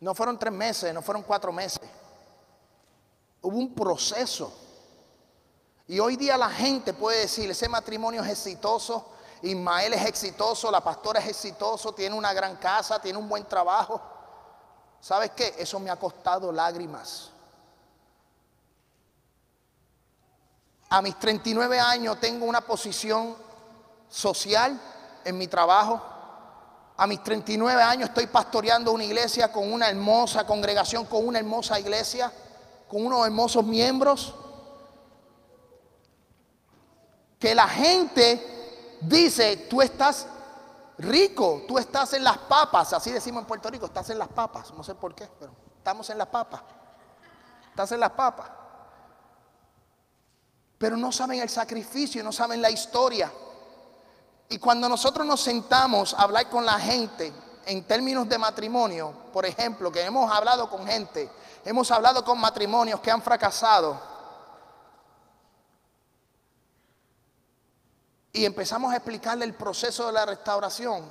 no fueron tres meses, no fueron cuatro meses. Hubo un proceso. Y hoy día la gente puede decir, ese matrimonio es exitoso, Ismael es exitoso, la pastora es exitoso, tiene una gran casa, tiene un buen trabajo. ¿Sabes qué? Eso me ha costado lágrimas. A mis 39 años tengo una posición social en mi trabajo. A mis 39 años estoy pastoreando una iglesia con una hermosa congregación, con una hermosa iglesia, con unos hermosos miembros. Que la gente dice, tú estás rico, tú estás en las papas, así decimos en Puerto Rico, estás en las papas, no sé por qué, pero estamos en las papas, estás en las papas. Pero no saben el sacrificio, no saben la historia. Y cuando nosotros nos sentamos a hablar con la gente en términos de matrimonio, por ejemplo, que hemos hablado con gente, hemos hablado con matrimonios que han fracasado, y empezamos a explicarle el proceso de la restauración,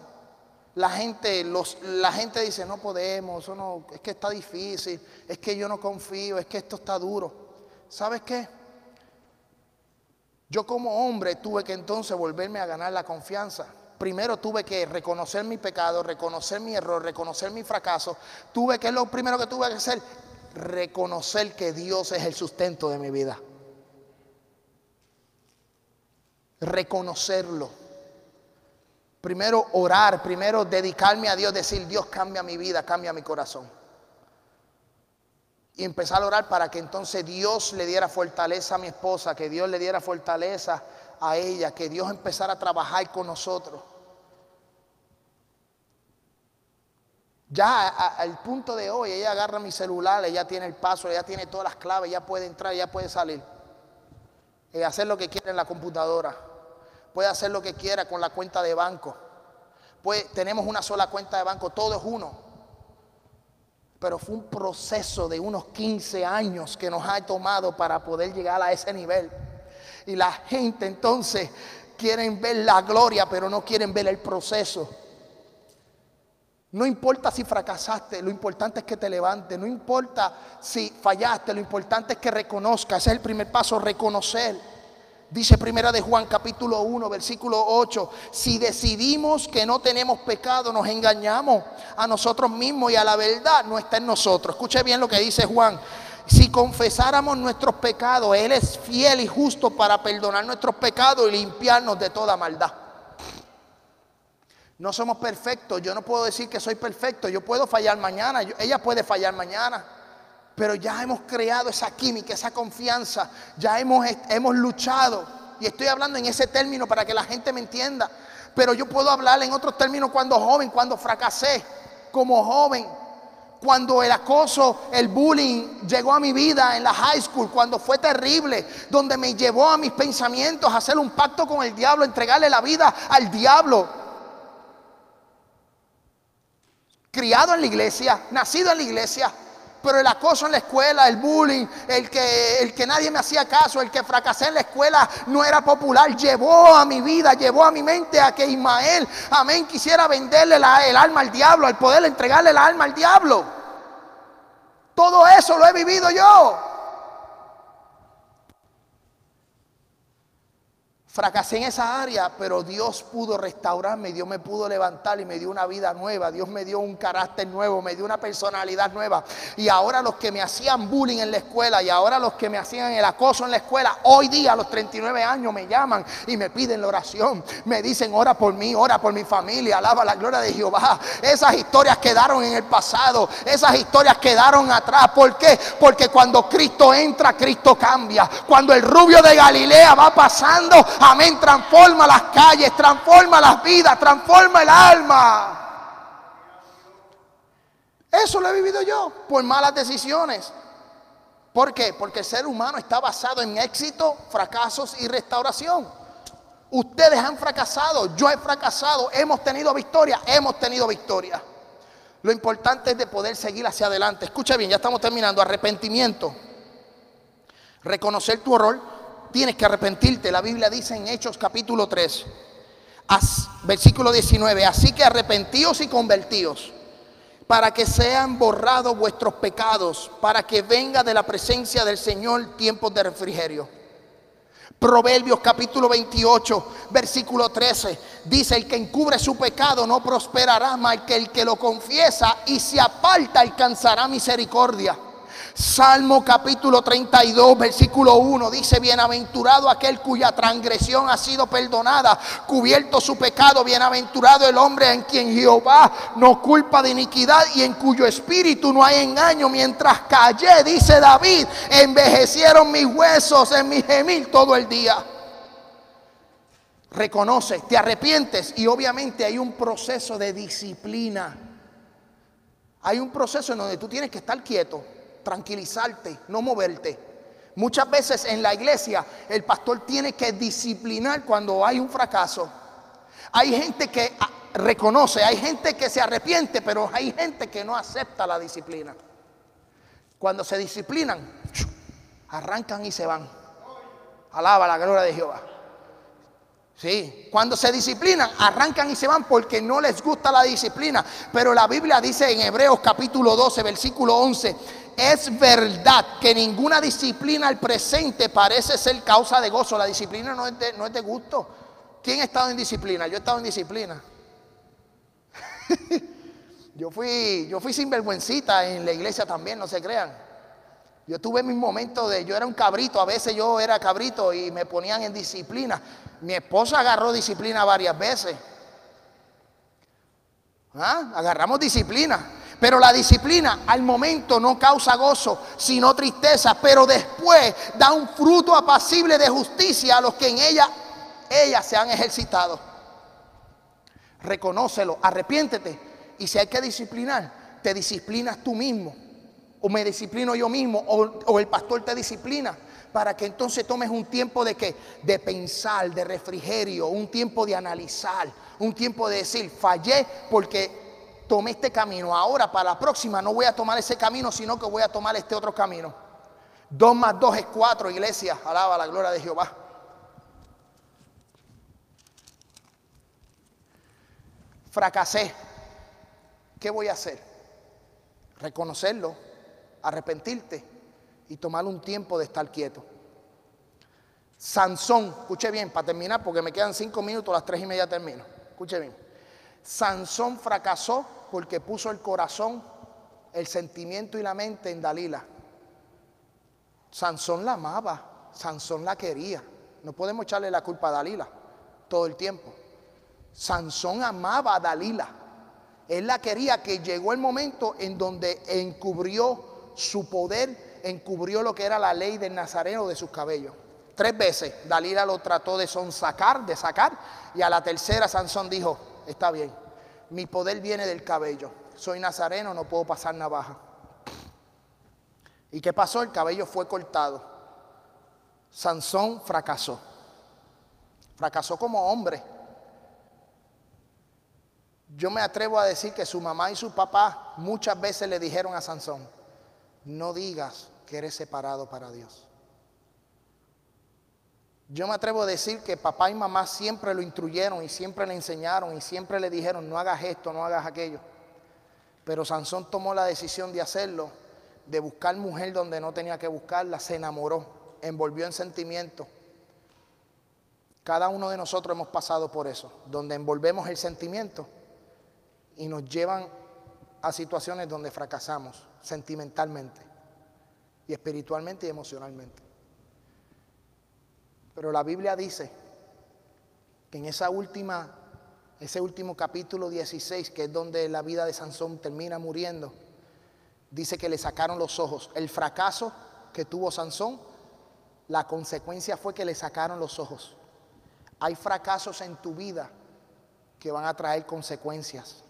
la gente, los, la gente dice, no podemos, no, es que está difícil, es que yo no confío, es que esto está duro. ¿Sabes qué? Yo como hombre tuve que entonces volverme a ganar la confianza. Primero tuve que reconocer mi pecado, reconocer mi error, reconocer mi fracaso. Tuve que, lo primero que tuve que hacer, reconocer que Dios es el sustento de mi vida. Reconocerlo. Primero orar, primero dedicarme a Dios, decir, Dios cambia mi vida, cambia mi corazón. Y empezar a orar para que entonces Dios le diera fortaleza a mi esposa, que Dios le diera fortaleza a ella, que Dios empezara a trabajar con nosotros. Ya al punto de hoy, ella agarra mi celular, ella tiene el paso, ella tiene todas las claves, ella puede entrar, ella puede salir. Y hacer lo que quiere en la computadora puede hacer lo que quiera con la cuenta de banco. Pues tenemos una sola cuenta de banco, todo es uno. Pero fue un proceso de unos 15 años que nos ha tomado para poder llegar a ese nivel. Y la gente entonces quieren ver la gloria, pero no quieren ver el proceso. No importa si fracasaste, lo importante es que te levantes. No importa si fallaste, lo importante es que reconozcas. Ese es el primer paso, reconocer. Dice primera de Juan capítulo 1 versículo 8, si decidimos que no tenemos pecado, nos engañamos a nosotros mismos y a la verdad no está en nosotros. Escuche bien lo que dice Juan. Si confesáramos nuestros pecados, Él es fiel y justo para perdonar nuestros pecados y limpiarnos de toda maldad. No somos perfectos, yo no puedo decir que soy perfecto, yo puedo fallar mañana, ella puede fallar mañana pero ya hemos creado esa química, esa confianza, ya hemos, hemos luchado. Y estoy hablando en ese término para que la gente me entienda. Pero yo puedo hablar en otros términos cuando joven, cuando fracasé como joven, cuando el acoso, el bullying llegó a mi vida en la high school, cuando fue terrible, donde me llevó a mis pensamientos a hacer un pacto con el diablo, entregarle la vida al diablo. Criado en la iglesia, nacido en la iglesia, pero el acoso en la escuela, el bullying, el que, el que nadie me hacía caso, el que fracasé en la escuela no era popular, llevó a mi vida, llevó a mi mente a que Ismael, amén, quisiera venderle el alma al diablo, al poder entregarle el alma al diablo. Todo eso lo he vivido yo. Fracasé en esa área, pero Dios pudo restaurarme, Dios me pudo levantar y me dio una vida nueva, Dios me dio un carácter nuevo, me dio una personalidad nueva. Y ahora los que me hacían bullying en la escuela y ahora los que me hacían el acoso en la escuela, hoy día a los 39 años me llaman y me piden la oración. Me dicen, ora por mí, ora por mi familia, alaba la gloria de Jehová. Esas historias quedaron en el pasado, esas historias quedaron atrás. ¿Por qué? Porque cuando Cristo entra, Cristo cambia. Cuando el rubio de Galilea va pasando, Amén. Transforma las calles, transforma las vidas, transforma el alma. Eso lo he vivido yo por malas decisiones. ¿Por qué? Porque el ser humano está basado en éxito, fracasos y restauración. Ustedes han fracasado, yo he fracasado, hemos tenido victoria, hemos tenido victoria. Lo importante es de poder seguir hacia adelante. Escucha bien, ya estamos terminando. Arrepentimiento. Reconocer tu error, tienes que arrepentirte. La Biblia dice en Hechos capítulo 3, versículo 19, así que arrepentíos y convertíos para que sean borrados vuestros pecados, para que venga de la presencia del Señor tiempos de refrigerio. Proverbios capítulo 28, versículo 13, dice, el que encubre su pecado no prosperará, más que el que lo confiesa y se aparta alcanzará misericordia. Salmo capítulo 32, versículo 1 dice, bienaventurado aquel cuya transgresión ha sido perdonada, cubierto su pecado, bienaventurado el hombre en quien Jehová no culpa de iniquidad y en cuyo espíritu no hay engaño. Mientras callé, dice David, envejecieron mis huesos en mi gemil todo el día. Reconoce, te arrepientes y obviamente hay un proceso de disciplina. Hay un proceso en donde tú tienes que estar quieto tranquilizarte, no moverte. Muchas veces en la iglesia el pastor tiene que disciplinar cuando hay un fracaso. Hay gente que ah, reconoce, hay gente que se arrepiente, pero hay gente que no acepta la disciplina. Cuando se disciplinan, arrancan y se van. Alaba la gloria de Jehová. Sí, cuando se disciplinan, arrancan y se van porque no les gusta la disciplina. Pero la Biblia dice en Hebreos capítulo 12, versículo 11, es verdad que ninguna disciplina al presente parece ser causa de gozo. La disciplina no es de, no gusto. ¿Quién ha estado en disciplina? Yo he estado en disciplina. yo fui, yo fui sinvergüencita en la iglesia también, no se crean. Yo tuve mis momentos de, yo era un cabrito, a veces yo era cabrito y me ponían en disciplina. Mi esposa agarró disciplina varias veces. ¿Ah? Agarramos disciplina. Pero la disciplina al momento no causa gozo, sino tristeza, pero después da un fruto apacible de justicia a los que en ella, ella se han ejercitado. Reconócelo, arrepiéntete. Y si hay que disciplinar, te disciplinas tú mismo. O me disciplino yo mismo, o, o el pastor te disciplina para que entonces tomes un tiempo de qué? De pensar, de refrigerio, un tiempo de analizar, un tiempo de decir, fallé porque tomé este camino. Ahora para la próxima no voy a tomar ese camino, sino que voy a tomar este otro camino. Dos más dos es cuatro, iglesia. Alaba la gloria de Jehová. Fracasé. ¿Qué voy a hacer? Reconocerlo, arrepentirte y tomar un tiempo de estar quieto. Sansón, escuche bien, para terminar, porque me quedan cinco minutos, las tres y media termino. Escuche bien. Sansón fracasó porque puso el corazón, el sentimiento y la mente en Dalila. Sansón la amaba, Sansón la quería. No podemos echarle la culpa a Dalila todo el tiempo. Sansón amaba a Dalila. Él la quería que llegó el momento en donde encubrió su poder, encubrió lo que era la ley del nazareno de sus cabellos. Tres veces Dalila lo trató de sonsacar, de sacar, y a la tercera Sansón dijo, está bien, mi poder viene del cabello. Soy nazareno, no puedo pasar navaja. ¿Y qué pasó? El cabello fue cortado. Sansón fracasó. Fracasó como hombre. Yo me atrevo a decir que su mamá y su papá muchas veces le dijeron a Sansón, no digas que eres separado para Dios. Yo me atrevo a decir que papá y mamá siempre lo instruyeron y siempre le enseñaron y siempre le dijeron, no hagas esto, no hagas aquello. Pero Sansón tomó la decisión de hacerlo, de buscar mujer donde no tenía que buscarla, se enamoró, envolvió en sentimiento Cada uno de nosotros hemos pasado por eso, donde envolvemos el sentimiento y nos llevan a situaciones donde fracasamos sentimentalmente y espiritualmente y emocionalmente. Pero la Biblia dice que en esa última ese último capítulo 16, que es donde la vida de Sansón termina muriendo, dice que le sacaron los ojos. El fracaso que tuvo Sansón, la consecuencia fue que le sacaron los ojos. Hay fracasos en tu vida que van a traer consecuencias.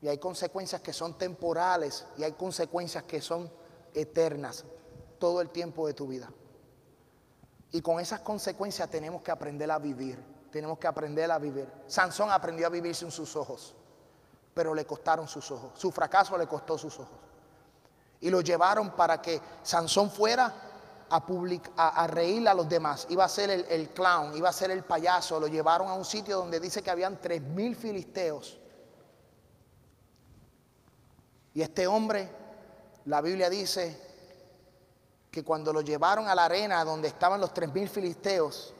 Y hay consecuencias que son temporales y hay consecuencias que son eternas todo el tiempo de tu vida. Y con esas consecuencias tenemos que aprender a vivir. Tenemos que aprender a vivir. Sansón aprendió a vivir sin sus ojos, pero le costaron sus ojos. Su fracaso le costó sus ojos. Y lo llevaron para que Sansón fuera a, reírle a los demás. Iba a ser el, el, clown, iba a ser el payaso. Lo llevaron a un sitio donde dice que habían tres mil filisteos. Y este hombre, la Biblia dice que cuando lo llevaron a la arena donde estaban los tres mil filisteos,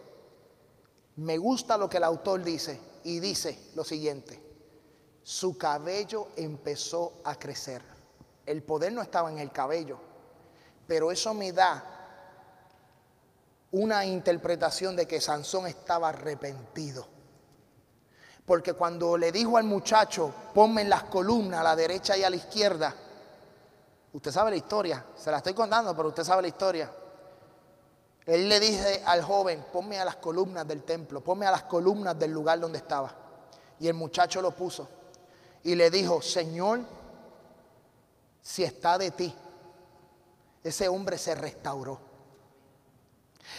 me gusta lo que el autor dice y dice lo siguiente, su cabello empezó a crecer. El poder no estaba en el cabello, pero eso me da una interpretación de que Sansón estaba arrepentido. Porque cuando le dijo al muchacho, ponme en las columnas a la derecha y a la izquierda, usted sabe la historia, se la estoy contando, pero usted sabe la historia. Él le dice al joven, ponme a las columnas del templo, ponme a las columnas del lugar donde estaba. Y el muchacho lo puso. Y le dijo, Señor, si está de ti, ese hombre se restauró.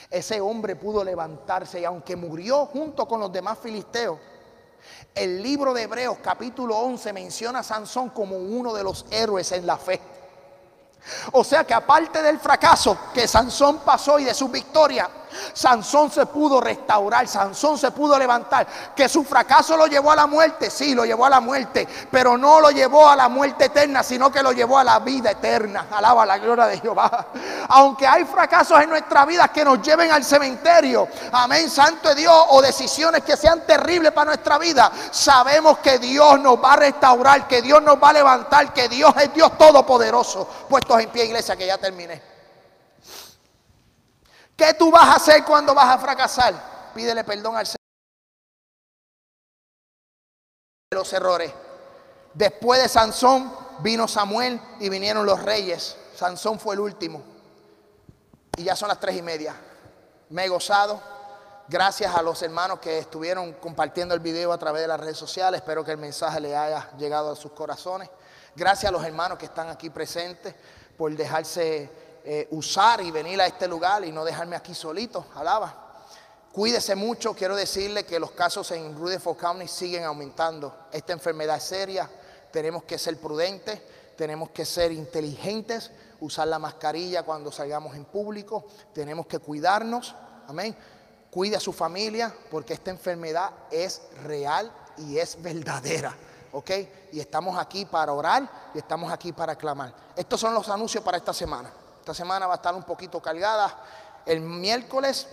Ese hombre pudo levantarse y aunque murió junto con los demás filisteos, el libro de Hebreos capítulo 11 menciona a Sansón como uno de los héroes en la fe. O sea que aparte del fracaso que Sansón pasó y de su victoria, Sansón se pudo restaurar, Sansón se pudo levantar. Que su fracaso lo llevó a la muerte, sí, lo llevó a la muerte, pero no lo llevó a la muerte eterna, sino que lo llevó a la vida eterna. Alaba la gloria de Jehová. Aunque hay fracasos en nuestra vida que nos lleven al cementerio, amén, santo de Dios, o decisiones que sean terribles para nuestra vida, sabemos que Dios nos va a restaurar, que Dios nos va a levantar, que Dios es Dios todopoderoso. Puestos en pie, iglesia, que ya terminé. ¿Qué tú vas a hacer cuando vas a fracasar? Pídele perdón al Señor de los errores. Después de Sansón vino Samuel y vinieron los reyes. Sansón fue el último. Y ya son las tres y media. Me he gozado. Gracias a los hermanos que estuvieron compartiendo el video a través de las redes sociales. Espero que el mensaje le haya llegado a sus corazones. Gracias a los hermanos que están aquí presentes por dejarse eh, usar y venir a este lugar y no dejarme aquí solito. Alaba. Cuídese mucho. Quiero decirle que los casos en Rutherford County siguen aumentando. Esta enfermedad es seria. Tenemos que ser prudentes. Tenemos que ser inteligentes. Usar la mascarilla cuando salgamos en público. Tenemos que cuidarnos. Amén. Cuide a su familia porque esta enfermedad es real y es verdadera. ¿ok? Y estamos aquí para orar y estamos aquí para clamar. Estos son los anuncios para esta semana. Esta semana va a estar un poquito cargada. El miércoles...